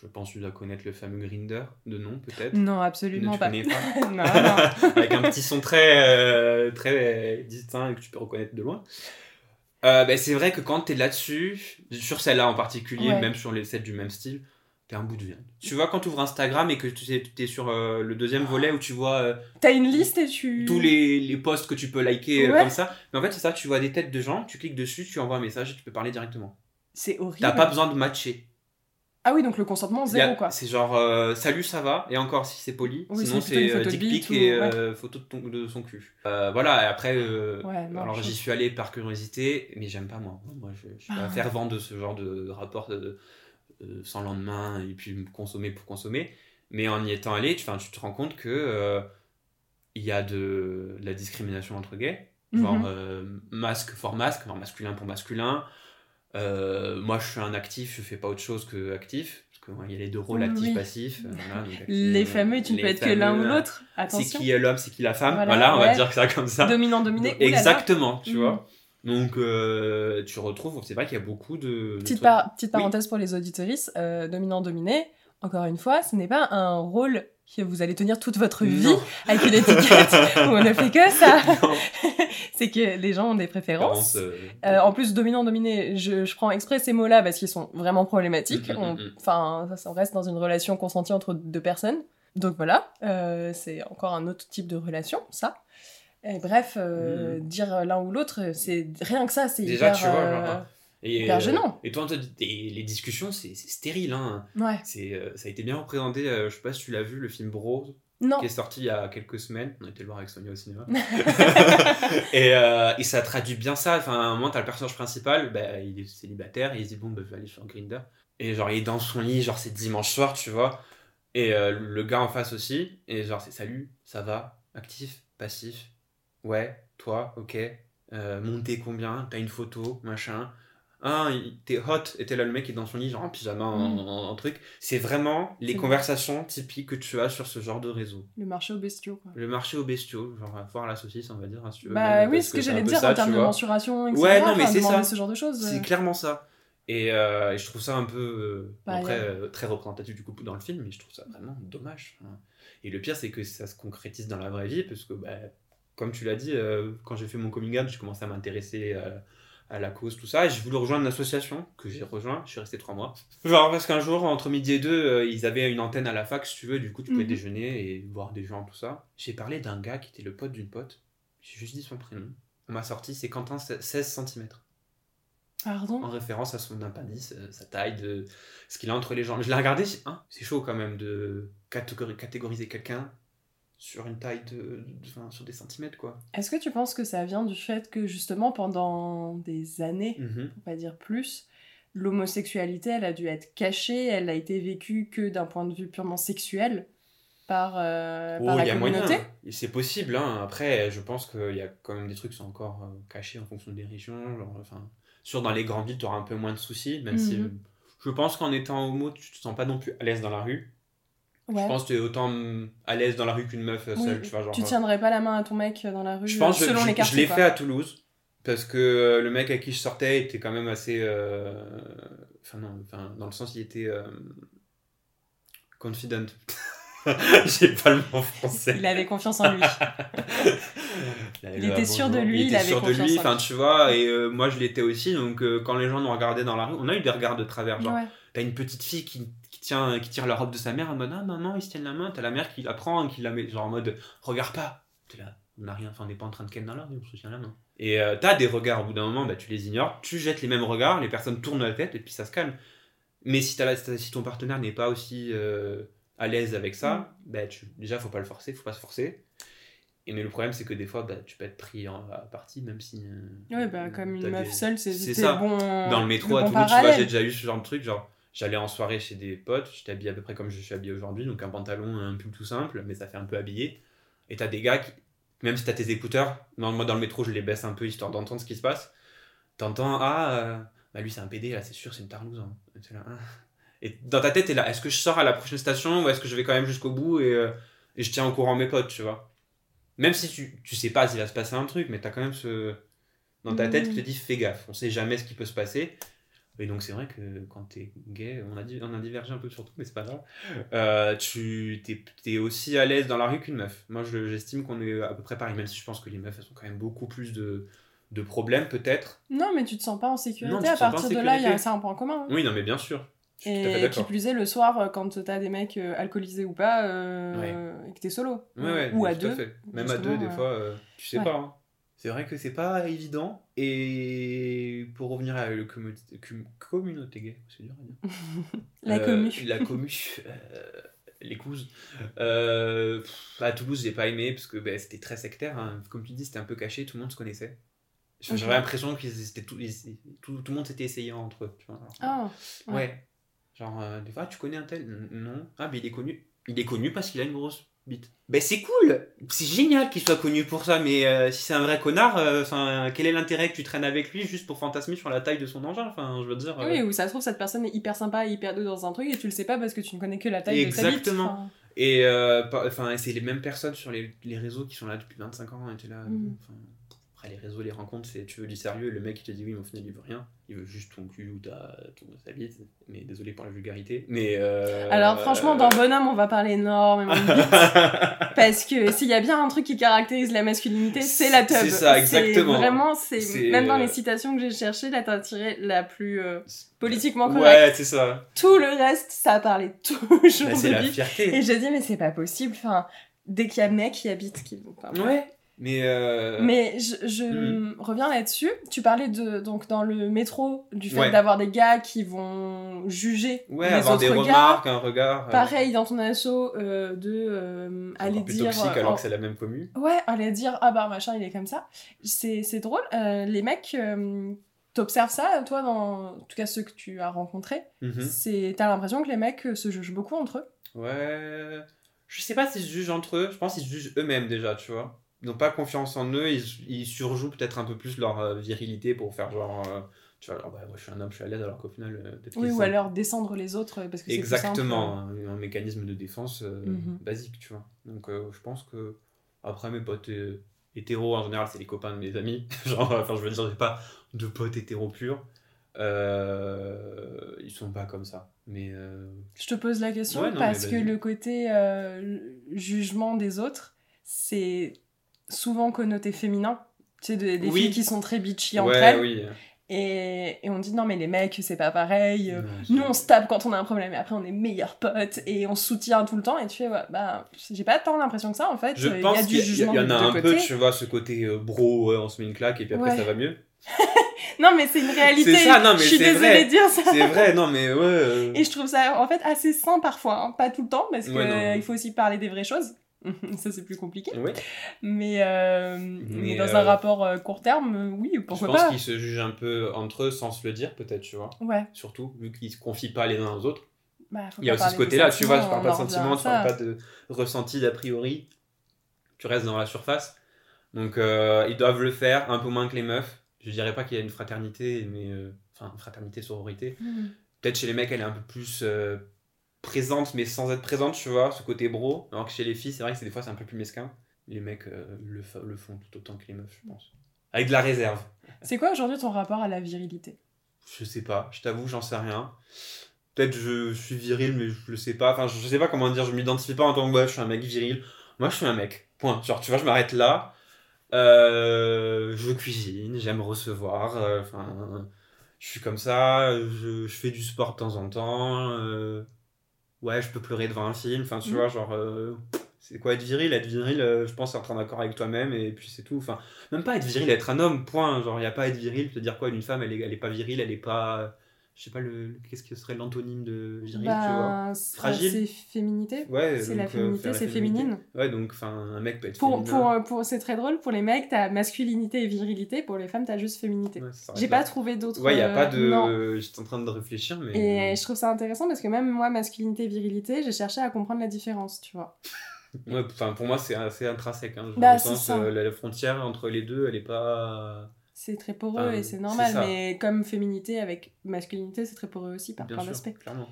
Je pense que tu dois connaître le fameux Grinder, de nom peut-être. Non, absolument tu pas. connais pas non, non. Avec un petit son très, euh, très distinct que tu peux reconnaître de loin. Euh, ben, c'est vrai que quand t'es là-dessus, sur celle-là en particulier, Ouais. même sur les sets du même style, t'es un bout de viande. Tu vois, quand tu ouvres Instagram et que tu t'es sur euh, le deuxième volet où tu vois euh, T'as une liste et tu. tous les, les posts que tu peux liker euh, Ouais. comme ça. Mais en fait, c'est ça, tu vois des têtes de gens, tu cliques dessus, tu envoies un message et tu peux parler directement. C'est horrible. T'as pas besoin de matcher. Ah oui, donc le consentement zéro quoi. C'est genre euh, salut, ça va, et encore si c'est poli. Oui, Sinon, c'est euh, dick pic ou- et euh, photo de, ton- de son cul. Voilà, et après, Ouais, non, alors j'y suis allé par curiosité, mais j'aime pas moi. Moi, je, je suis Ah. pas fervent de ce genre de rapport de, sans lendemain et puis consommer pour consommer. Mais en y étant allé, tu, tu te rends compte que il y a de, la discrimination entre gays. Genre Mhm. euh, masque for masque, genre masculin pour masculin. Euh, moi, je suis un actif, je fais pas autre chose que actif. Parce qu'il y a les deux rôles actif-passif. euh, voilà, Les fameux, tu ne peux être que l'un ou l'autre. C'est qui est l'homme, c'est qui la femme. Voilà, Voilà, on va ouais. dire ça comme ça. Dominant, dominé. oulala. Exactement, tu Mhm. vois. Donc, euh, tu retrouves, c'est vrai qu'il y a beaucoup de. Petite, trucs. par- petite Oui. parenthèse pour les auditoristes, euh, dominant-dominé, encore une fois, ce n'est pas un rôle que vous allez tenir toute votre vie Non. avec une étiquette où on ne fait que ça. C'est que les gens ont des préférences. Préférence, euh, Euh, en plus, dominant-dominé, je, je prends exprès ces mots-là parce qu'ils sont vraiment problématiques. Mm, mm, On- mm. Enfin, ça, ça reste dans une relation consentie entre deux personnes. Donc voilà, euh, c'est encore un autre type de relation, ça. Et bref, dire l'un ou l'autre, c'est rien que ça, c'est. Déjà, hyper, tu vois, genre, et, hyper gênant. Et toi, et les discussions, c'est c'est stérile. Hein. Ouais. C'est, euh, ça a été bien représenté. euh, je sais pas si tu l'as vu, le film Bros, Non. qui est sorti il y a quelques semaines. On a été le voir avec Sonia au cinéma. et, euh, et ça traduit bien ça. Enfin, à un moment, t'as le personnage principal, bah, il est célibataire, et il se dit, bon, bah, je vais aller sur Grinder. Et genre, il est dans son lit, genre, c'est dimanche soir, tu vois. Et euh, le gars en face aussi, et genre, c'est salut, ça va, actif, passif, ouais, toi, ok, euh, monté combien, t'as une photo, machin? Ah, t'es hot, et t'es là le mec qui est dans son lit, genre en pyjama, Mm. en- en truc. C'est vraiment les conversations typiques que tu as sur ce genre de réseau. Le marché aux bestiaux, quoi. Le marché aux bestiaux, genre voir la saucisse, on va dire, hein, si tu veux. Bah oui, ce que, j'allais dire ça, en termes de mensuration, etc. Ouais, non, mais enfin, c'est ça. ce genre de choses. C'est euh, clairement ça. Et, euh, et je trouve ça un peu. euh, Bah, après, euh, très représentatif du coup dans le film, mais je trouve ça vraiment dommage. hein. Et le pire, c'est que ça se concrétise dans la vraie vie, parce que, bah, comme tu l'as dit, quand j'ai fait mon coming out, j'ai commencé à m'intéresser à la cause, tout ça, et j'ai voulu rejoindre une association que j'ai rejoint, je suis resté trois mois. Genre, parce qu'un jour, entre midi et deux, euh, ils avaient une antenne à la fac, si tu veux, du coup, tu pouvais Mhm. déjeuner et voir des gens, tout ça. J'ai parlé d'un gars qui était le pote d'une pote, j'ai juste dit son prénom. On m'a sorti, c'est Quentin, 16 cm Pardon? En référence à son appendice, euh, sa taille, de ce qu'il a entre les jambes. Je l'ai regardé, j'ai dit, Hein, c'est chaud quand même de catégori- catégoriser quelqu'un sur une taille de, sur des centimètres quoi. Est-ce que tu penses que ça vient du fait que justement pendant des années, Mhm. on va dire plus, l'homosexualité, elle a dû être cachée, elle a été vécue que d'un point de vue purement sexuel par, euh, par Oh, la il y a communauté? C'est possible. Hein. Après, je pense qu'il y a quand même des trucs qui sont encore euh, cachés en fonction des régions. Genre, enfin, sûr, dans les grandes villes, tu auras un peu moins de soucis, même si Mhm. euh, je pense qu'en étant homo, tu te sens pas non plus à l'aise dans la rue. Ouais. Je pense que tu es autant mm, à l'aise dans la rue qu'une meuf euh, Oui, seule. Tu vois, genre, tu euh, tiendrais pas la main à ton mec dans la rue Je pense euh, selon je, les je quartiers. l'ai quoi. fait à Toulouse parce que euh, le mec avec qui je sortais était quand même assez. euh, Enfin, non, enfin, dans le sens, il était. euh, confident. J'ai pas le mot français. Il avait confiance en lui. Il était sûr de lui, il il était avait sûr de confiance lui, en enfin lui. tu vois, et euh, moi je l'étais aussi, donc euh, quand les gens nous regardaient dans la rue, on a eu des regards de travers, genre Ouais. t'as une petite fille qui, qui tient, qui tire la robe de sa mère en mode ah maman ils se tiennent la main, t'as la mère qui la prend, qui la met genre en mode regarde pas, t'es là, on n'a rien, enfin on n'est pas en train de ken dans la rue, on se tient la main. Et euh, t'as des regards, au bout d'un moment, bah, tu les ignores, tu jettes les mêmes regards, les personnes tournent la tête et puis ça se calme. Mais si, t'as la- si ton partenaire n'est pas aussi euh, à l'aise avec ça, bah, tu, déjà faut pas le forcer, faut pas se forcer. Et mais le problème c'est que des fois bah, tu peux être pris en, à partie même si. euh, Ouais, bah, comme une meuf des- seule, c'est C'est ça. bon. Dans le métro à bon Toulouse, tu vois, j'ai déjà eu ce genre de truc, genre j'allais en soirée chez des potes, j'étais habillé à peu près comme je suis habillé aujourd'hui, donc un pantalon, un pull tout simple, mais ça fait un peu habillé. Et t'as des gars qui, même si t'as tes écouteurs, moi dans le métro je les baisse un peu histoire d'entendre ce qui se passe, t'entends, ah, euh, bah lui c'est un PD là, c'est sûr, c'est une tarlouse. hein. Là, ah. Et dans ta tête, t'es là, est-ce que je sors à la prochaine station ou est-ce que je vais quand même jusqu'au bout et, euh, et je tiens au courant mes potes, tu vois? Même si tu, tu sais pas s'il va se passer un truc, mais t'as quand même ce. Dans ta tête, tu te dis, fais gaffe, on sait jamais ce qui peut se passer. Et donc, c'est vrai que quand t'es gay, on a, on a divergé un peu sur tout, mais c'est pas grave. Euh, tu t'es, t'es aussi à l'aise dans la rue qu'une meuf. Moi, je- j'estime qu'on est à peu près pareil, même si je pense que les meufs, elles ont quand même beaucoup plus de, de problèmes, peut-être. Non, mais tu te sens pas en sécurité. Non, à partir de là, il y c'est un point commun. hein. Oui, non, mais bien sûr. Et qui plus est, le soir, euh, quand t'as des mecs euh, alcoolisés ou pas, euh, et que t'es solo. Ouais, ouais, ou à tout deux. fait. Même à deux, des fois, euh, tu sais pas. hein. C'est vrai que c'est pas évident. Et pour revenir à la com- communauté gay, c'est dur à dire. La Euh, commu. La commu. les couses. Pff, à Toulouse, j'ai pas aimé parce que bah, c'était très sectaire. hein. Comme tu dis, c'était un peu caché, tout le monde se connaissait. J'avais l'impression que tout, tout, tout le monde s'était essayé entre eux. tu vois. Alors, Ah, ouais. ouais. Genre, euh, des fois, tu connais un tel Non. Ah, mais il est connu. Il est connu parce qu'il a une grosse bite. Ben, c'est cool C'est génial qu'il soit connu pour ça, mais euh, si c'est un vrai connard, euh, enfin, quel est l'intérêt que tu traînes avec lui juste pour fantasmer sur la taille de son engin? Enfin, je veux dire. euh, Oui, ou ça se trouve, cette personne est hyper sympa, hyper douce dans un truc, et tu le sais pas parce que tu ne connais que la taille de sa bite. Exactement. Et euh, enfin, et c'est les mêmes personnes sur les, les réseaux qui sont là depuis 25 ans. Et t'es là, Mhm. enfin, après, les réseaux, les rencontres, c'est tu veux du sérieux, le mec il te dit oui, mais au final il veut rien. Il veut juste ton cul ou ta, ta bite. Mais désolé pour la vulgarité. Mais. euh, Alors, franchement, dans Bonhomme, on va parler énormément de bite. Parce que s'il y a bien un truc qui caractérise la masculinité, c'est la teub. C'est ça, exactement. Vraiment, c'est même dans euh, les citations que j'ai cherchées, là t'as tiré la plus euh, politiquement correcte. Ouais, c'est ça. Tout le reste, ça parlait toujours Bah, c'est de la bite. fierté. Et j'ai dit mais c'est pas possible. Enfin, dès qu'il y a mec qui habite, qui enfin. Ouais. Mais. euh, Mais je, je Mhm. reviens là-dessus. Tu parlais de donc dans le métro du fait Ouais. d'avoir des gars qui vont juger Ouais, les avoir autres des gars. remarques, un regard. euh, Pareil dans ton asso euh, de aller dire toxique alors que c'est la même commu. ouais aller dire ah bah machin il est comme ça c'est drôle les mecs t'observes ça toi dans en tout cas ceux que tu as rencontrés Mhm. c'est t'as l'impression que les mecs se jugent beaucoup entre eux Ouais. Je sais pas s'ils se jugent entre eux. Je pense qu'ils se jugent eux-mêmes déjà, tu vois. N'ont pas confiance en eux. Ils, ils surjouent peut-être un peu plus leur euh, virilité pour faire genre. euh, tu vois, genre, bah, moi je suis un homme, je suis à l'aise, alors qu'au final. euh, peut-être oui ou alors descendre les autres euh, parce que c'est plus simple. Exactement. Un, mécanisme de défense euh, Mhm. basique, tu vois. Donc euh, je pense que. Après, mes potes hétéros, en général, c'est les copains de mes amis. genre, enfin, je veux dire, j'ai pas de potes hétéros purs. Ils sont pas comme ça. Mais. Je te pose la question Ouais, non, parce que le côté jugement des autres, c'est souvent connoté féminin. Tu sais, de- des Oui. filles qui sont très bitchy entre ouais, elles. oui. Et, et on dit non, mais les mecs, c'est pas pareil. Nous, on se tape quand on a un problème, et après, on est meilleurs potes et on se soutient tout le temps. Et tu fais, ouais, bah, j'ai pas tant l'impression que ça en fait. Je Euh, Il y pense a qu'il y, il y en a un peu, tu vois, ce côté euh, bro, on se met une claque et puis après Ouais. ça va mieux. Non, mais c'est une réalité. C'est ça, non, mais Je suis désolée vrai. de dire ça. C'est vrai, non, mais ouais. euh, Et je trouve ça en fait assez sain parfois, hein. pas tout le temps, parce qu'il faut aussi parler des vraies choses. ça c'est plus compliqué. Mais, euh, mais, dans euh, un rapport euh, court terme, oui, Je pourquoi pense pas. qu'ils se jugent un peu entre eux sans se le dire, peut-être, tu vois. Ouais, Surtout, vu qu'ils se confient pas les uns aux autres. bah, Il y a aussi ce côté-là, tu vois, je sentiments, parle pas de revient sentiments, tu parles pas de ressenti d'a priori. Tu restes dans la surface. Donc, ils doivent le faire un peu moins que les meufs. Je dirais pas qu'il y a une fraternité, mais. Enfin, fraternité, sororité. Mhm. Peut-être chez les mecs, elle est un peu plus présente, mais sans être présente, tu vois, ce côté bro. Alors que chez les filles, c'est vrai que c'est des fois, c'est un peu plus mesquin. Les mecs euh, le, le font tout autant que les meufs, je pense. Avec de la réserve. C'est quoi aujourd'hui ton rapport à la virilité? Je sais pas, je t'avoue, j'en sais rien. Peut-être je, je suis viril, mais je le sais pas. Enfin, je, je sais pas comment dire, je m'identifie pas en tant que je suis un mec viril. Moi, je suis un mec. Point. Genre, tu vois, je m'arrête là. Euh, je cuisine, j'aime recevoir. euh, Enfin, je suis comme ça. Je, je fais du sport de temps en temps. euh, ouais, je peux pleurer devant un film. Enfin, tu Mhm. vois, genre. euh, c'est quoi être viril? Être viril, euh, je pense, c'est être en accord avec toi-même et puis c'est tout. Enfin, même pas être viril, être un homme, point. Genre, il n'y a pas à être viril, te dire quoi, une femme, elle est, elle est pas virile, elle est pas. Je sais pas, le, qu'est-ce que serait l'antonyme de viril, tu vois Bah, Fragile. C'est féminité. Ouais, c'est la euh, féminité, c'est féminine. Ouais, donc enfin, un mec peut être Pour, féminin. pour, euh, pour, c'est très drôle, pour les mecs, t'as masculinité et virilité, pour les femmes, t'as juste féminité. Ouais, J'ai pas trouvé d'autres. Ouais, il a euh, pas de. non. J'étais en train de réfléchir, mais. Et je trouve ça intéressant parce que même moi, masculinité et virilité, j'ai cherché à comprendre la différence, tu vois. Ouais, pour moi, c'est assez intrinsèque. Hein, Bah, dans le c'est sens, euh, la, la frontière entre les deux, elle est pas. C'est très poreux Enfin, et c'est normal, mais comme féminité avec masculinité, c'est très poreux aussi par Bien plein d'aspects. clairement.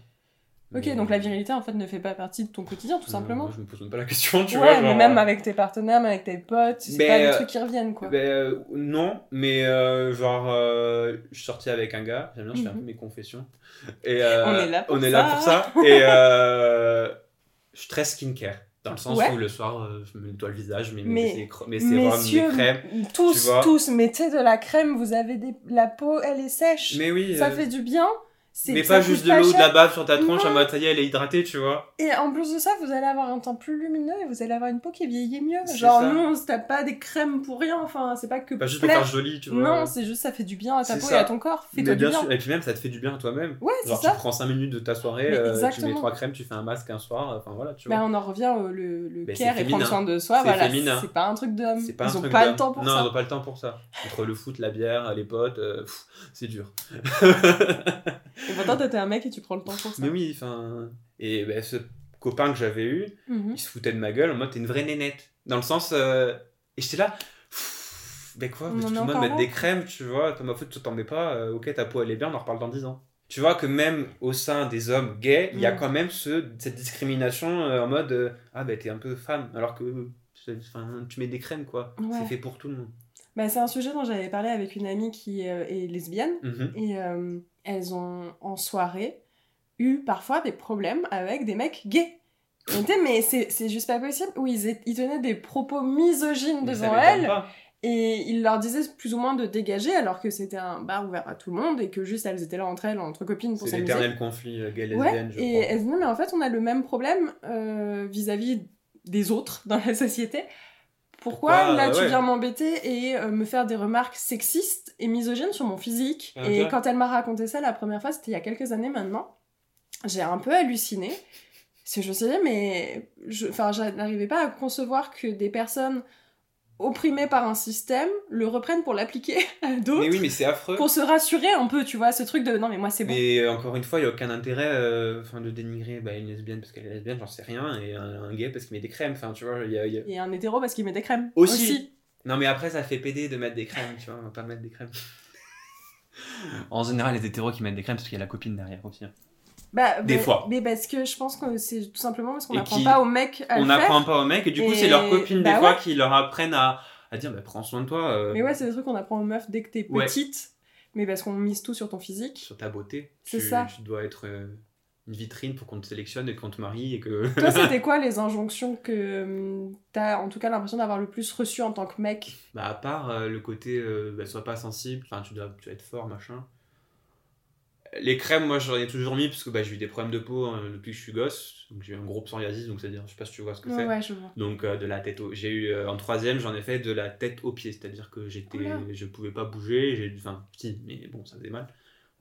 Ok, Mais- donc la virilité en fait ne fait pas partie de ton quotidien tout Non, simplement. moi, je me pose même pas la question, tu ouais, vois. mais genre, même euh, avec tes partenaires, même avec tes potes, c'est Mais, pas des euh, trucs qui reviennent quoi. Euh, non, mais euh, genre, euh, je suis sorti avec un gars, j'aime bien, je fais un peu Mhm. mes confessions. Et, euh, On est là pour on est ça. là pour ça. Et euh, je suis très skincare. Dans le sens Ouais. où le soir, euh, je me nettoie le visage, Mais- mes, mes sérums, mes crèmes. tous, tous, mettez de la crème, vous avez des... la peau, elle est sèche. Mais oui, ça euh, fait du bien. Mais pas juste de l'eau, de la bave sur ta tronche Non. en mode ça y est, elle est hydratée, tu vois. Et en plus de ça, vous allez avoir un teint plus lumineux et vous allez avoir une peau qui vieillit mieux. Genre, ça. non, t'as pas des crèmes pour rien, enfin, c'est pas que Pas juste pour faire joli, tu vois. Non, c'est juste ça fait du bien à ta peau ça. et à ton corps. Mais Fais-toi du bien bien. sûr, et puis même ça te fait du bien à toi-même. Ouais, c'est Genre ça. tu prends 5 minutes de ta soirée, euh, tu mets trois crèmes, tu fais un masque un soir, enfin voilà, tu vois. Bah, on en revient au le, le care et prendre soin de soi. C'est Voilà, c'est pas un truc d'homme. Ils ont pas le temps pour non, ça. ils ont pas le temps pour ça. Entre le foot, la bière, les potes, euh, c'est dur. Et pourtant, t'étais un mec et tu prends le temps pour ça. Mais oui, enfin. Et ben, ce copain que j'avais eu, Mhm. il se foutait de ma gueule en mode t'es une vraie nénette. Dans le sens. euh, Et j'étais là. Ben quoi, tout le monde encore met là des crèmes, tu vois. Toi, ma faute, tu t'en mets pas. euh, ok, ta peau elle est bien, on en reparle dans 10 ans. Tu vois que même au sein des hommes gays, il y a Mm. quand même ce, cette discrimination euh, en mode euh, ah ben t'es un peu femme, alors que tu mets des crèmes quoi. Ouais. C'est fait pour tout le monde. Bah, c'est un sujet dont j'avais parlé avec une amie qui est lesbienne. Mhm. Et elles ont, en soirée, eu parfois des problèmes avec des mecs gays. On était, mais c'est c'est juste pas possible. Où ils, ils tenaient des propos misogynes Mais devant elles. pas. Et ils leur disaient plus ou moins de dégager, alors que c'était un bar ouvert à tout le monde et que juste elles étaient là entre elles, entre copines pour C'est s'amuser. l'éternel conflit euh, Ouais, gay-lesbienne, je et crois. elles disaient, mais en fait, on a le même problème euh, vis-à-vis des autres dans la société. Pourquoi, Pourquoi, là tu viens m'embêter et euh, me faire des remarques sexistes et misogynes sur mon physique. Et quand elle m'a raconté ça la première fois, c'était il y a quelques années maintenant, j'ai un peu halluciné. Parce que je me suis dit, mais enfin, je n'arrivais pas à concevoir que des personnes opprimées par un système le reprennent pour l'appliquer à d'autres. Mais oui, mais c'est affreux. Pour se rassurer un peu, tu vois, ce truc de non, mais moi c'est bon. Mais euh, encore une fois, il n'y a aucun intérêt euh, enfin, de dénigrer bah, une lesbienne parce qu'elle est lesbienne, j'en sais rien, et un, un gay parce qu'il met des crèmes. Enfin, tu vois, il y a- il y a- Et un hétéro parce qu'il met des crèmes. Aussi. Non, mais après, ça fait péder de mettre des crèmes, tu vois, on va pas mettre des crèmes. en général, les hétéros qui mettent des crèmes parce qu'il y a la copine derrière aussi. Bah, Des bah, fois. Mais parce que je pense que c'est tout simplement parce qu'on n'apprend pas aux mecs à On n'apprend pas aux mecs, et du coup, c'est leurs copines bah des fois ouais. qui leur apprennent à, à dire bah, prends soin de toi euh, Mais ouais, c'est des trucs qu'on apprend aux meufs dès que t'es Ouais. petite. Mais parce qu'on mise tout sur ton physique. sur ta beauté. C'est ça. Tu dois être euh, une vitrine pour qu'on te sélectionne et qu'on te marie et que. Toi, c'était quoi les injonctions que hum, t'as en tout cas l'impression d'avoir le plus reçu en tant que mec? Bah, à part euh, le côté, bah, sois pas sensible, enfin, tu dois, tu dois être fort, machin. Les crèmes, moi, j'en ai toujours mis parce que bah, j'ai eu des problèmes de peau hein, depuis que je suis gosse. Donc, j'ai eu un gros psoriasis, donc c'est-à-dire, je sais pas si tu vois ce que Ouais, c'est. ouais, je vois. Donc, euh, de la tête au... J'ai eu, euh, en troisième, j'en ai fait de la tête aux pieds, c'est-à-dire que j'étais, Oula. je pouvais pas bouger, j'ai, enfin, petit, mais bon, ça faisait mal.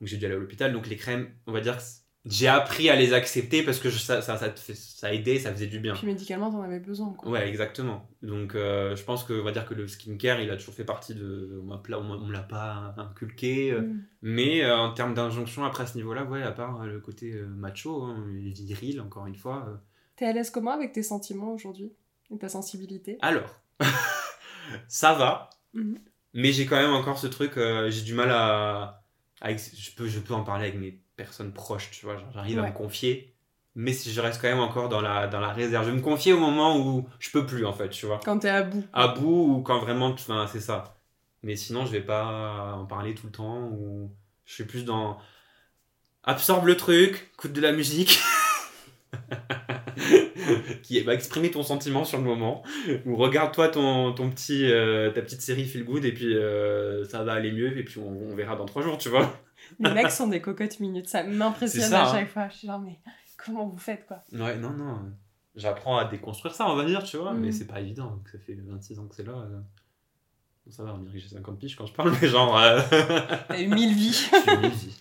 Donc, j'ai dû aller à l'hôpital. Donc, les crèmes, on va dire que j'ai appris à les accepter parce que je- ça, ça, ça, ça aidait, ça faisait du bien. Puis médicalement, t'en avais besoin. Quoi. Ouais, exactement. Donc, euh, je pense que, on va dire que le skincare, il a toujours fait partie de. On me l'a pas inculqué. euh, Mm. Mais euh, en termes d'injonction, après à ce niveau-là, ouais, à part le côté euh, macho, hein, viril, encore une fois. T'es à l'aise comment avec tes sentiments aujourd'hui Et ta sensibilité? Alors, ça va, Mhm. mais j'ai quand même encore ce truc, j'ai du mal à. je, peux, je peux en parler avec mes personnes proches, tu vois, j'arrive à me confier. Mais si je reste quand même encore dans la, dans la réserve. Je vais me confier au moment où je peux plus, en fait, tu vois. Quand t'es à bout. à bout ou quand vraiment enfin, c'est ça mais sinon je vais pas en parler tout le temps ou je suis plus dans absorbe le truc écoute de la musique qui va exprimer ton sentiment sur le moment ou regarde-toi ton, ton petit euh, ta petite série feel good et puis euh, ça va aller mieux et puis on, on verra dans trois jours tu vois Les mecs sont des cocottes minutes. Ça m'impressionne à hein. chaque fois. Je suis genre, mais comment vous faites quoi? Ouais non non j'apprends à déconstruire ça on va dire tu vois Mm. mais c'est pas évident ça fait 26 ans que c'est là euh. Ça va, on dirait que j'ai 50 piges quand je parle, mais genre. euh, T'as eu mille vies. je suis une vie.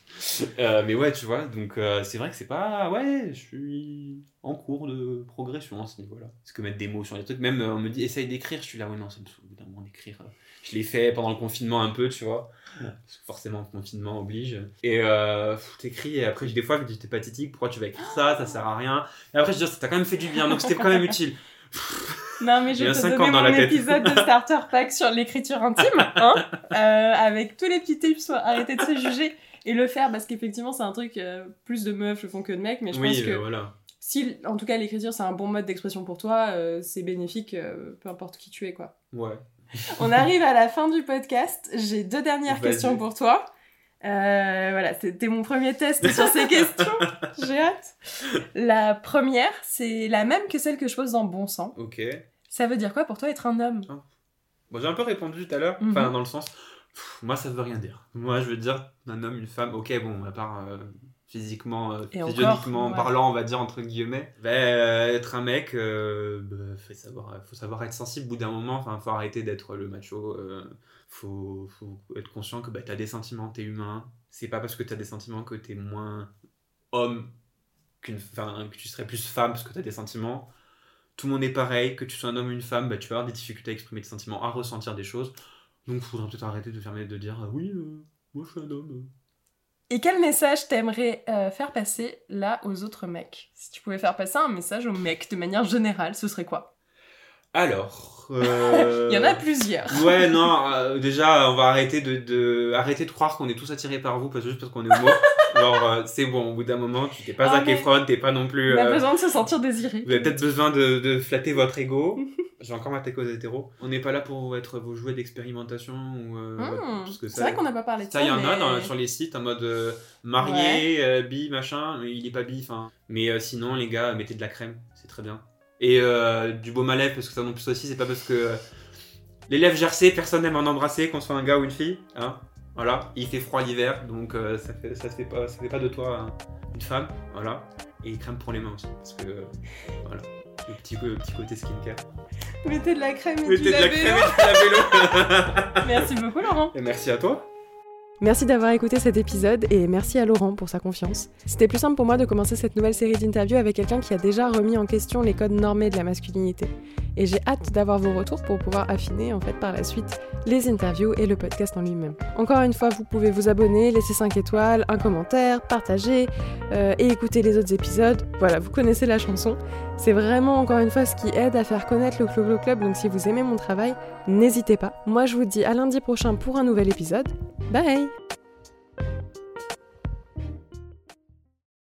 Euh, mais ouais, tu vois, donc euh, c'est vrai que c'est pas. Ouais, je suis en cours de progression à ce niveau-là. Parce que mettre des mots sur les trucs, même on me dit essaye d'écrire, je suis là, ouais, non, ça me saoule d'un moment d'écrire. Euh. Je l'ai fait pendant le confinement un peu, tu vois. Parce que forcément, le confinement oblige. Et euh, t'écris, et après, des fois, je me dis, t'es pathétique, pourquoi tu vas écrire ça, ça sert à rien. Et après, je dis, ça t'a quand même fait du bien, donc c'était quand même utile. Non, mais je vais te donner mon la tête. épisode de Starter Pack sur l'écriture intime, hein, euh, avec tous les petits tips sur arrêter de se juger et le faire, parce qu'effectivement, c'est un truc, euh, plus de meufs le font que de mecs, mais je pense oui, que euh, voilà. si, en tout cas, l'écriture, c'est un bon mode d'expression pour toi, euh, c'est bénéfique, euh, peu importe qui tu es, quoi. Ouais. On arrive à la fin du podcast. J'ai deux dernières questions pour toi. Euh, voilà, c'était mon premier test sur ces questions. J'ai hâte. La première, c'est la même que celle que je pose dans Bon Sang. Ok. Ça veut dire quoi pour toi être un homme? Bon, j'ai un peu répondu tout à l'heure, Mhm. enfin, dans le sens. pff, moi, ça veut rien dire. Moi, je veux dire, un homme, une femme, ok, bon, à part euh, physiquement, euh, encore, ouais. parlant, on va dire, entre guillemets, bah, euh, être un mec, euh, bah, faut, savoir, faut savoir être sensible au bout d'un moment, enfin, faut arrêter d'être le macho, euh, faut, faut être conscient que bah, t'as des sentiments, t'es humain. C'est pas parce que t'as des sentiments que t'es moins homme qu'une que tu serais plus femme parce que t'as des sentiments. Tout le monde est pareil, que tu sois un homme ou une femme, bah, tu vas avoir des difficultés à exprimer des sentiments, à ressentir des choses. Donc, il faudrait peut-être arrêter de fermer de dire ah oui, euh, moi je suis un homme. Et quel message t'aimerais euh, faire passer là aux autres mecs? Si tu pouvais faire passer un message aux mecs de manière générale, ce serait quoi? Alors. euh, Il y en a plusieurs. Ouais, non, euh, déjà, on va arrêter de, de, arrêter de croire qu'on est tous attirés par vous parce que juste parce qu'on est homo. Genre, c'est bon, au bout d'un moment, tu t'es pas Ah, Zac Efron, t'es pas non plus. On a besoin de se sentir désiré. Vous avez peut-être besoin de, de flatter votre ego. J'ai encore m'attaquer aux hétéros. On n'est pas là pour être vos jouets d'expérimentation ou. euh, Hmm, parce que C'est ça, vrai qu'on n'a pas parlé de ça. ça, il y en a dans- sur les sites en mode euh, marié, euh, bi, machin. Mais il est pas bi, enfin. Mais euh, sinon, les gars, mettez de la crème, c'est très bien. Et euh, du baume à lèvres, parce que ça non plus aussi, c'est pas parce que. les lèvres gercées, personne n'aime en embrasser, qu'on soit un gars ou une fille. Hein voilà, il fait froid l'hiver, donc ça, fait, ça, se fait pas, ça fait pas de toi hein, une femme. Voilà. Et crème pour les mains aussi, parce que. voilà. Le petit, le petit côté skincare. Mettez de la crème et Mettez du de la crème et du labello. Merci beaucoup Laurent. Et merci à toi. Merci d'avoir écouté cet épisode et merci à Laurent pour sa confiance. C'était plus simple pour moi de commencer cette nouvelle série d'interviews avec quelqu'un qui a déjà remis en question les codes normés de la masculinité. Et j'ai hâte d'avoir vos retours pour pouvoir affiner en fait par la suite les interviews et le podcast en lui-même. Encore une fois, vous pouvez vous abonner, laisser 5 étoiles, un commentaire, partager euh, et écouter les autres épisodes. Voilà, vous connaissez la chanson. C'est vraiment encore une fois ce qui aide à faire connaître le Club, donc si vous aimez mon travail, n'hésitez pas. Moi je vous dis à lundi prochain pour un nouvel épisode. Bye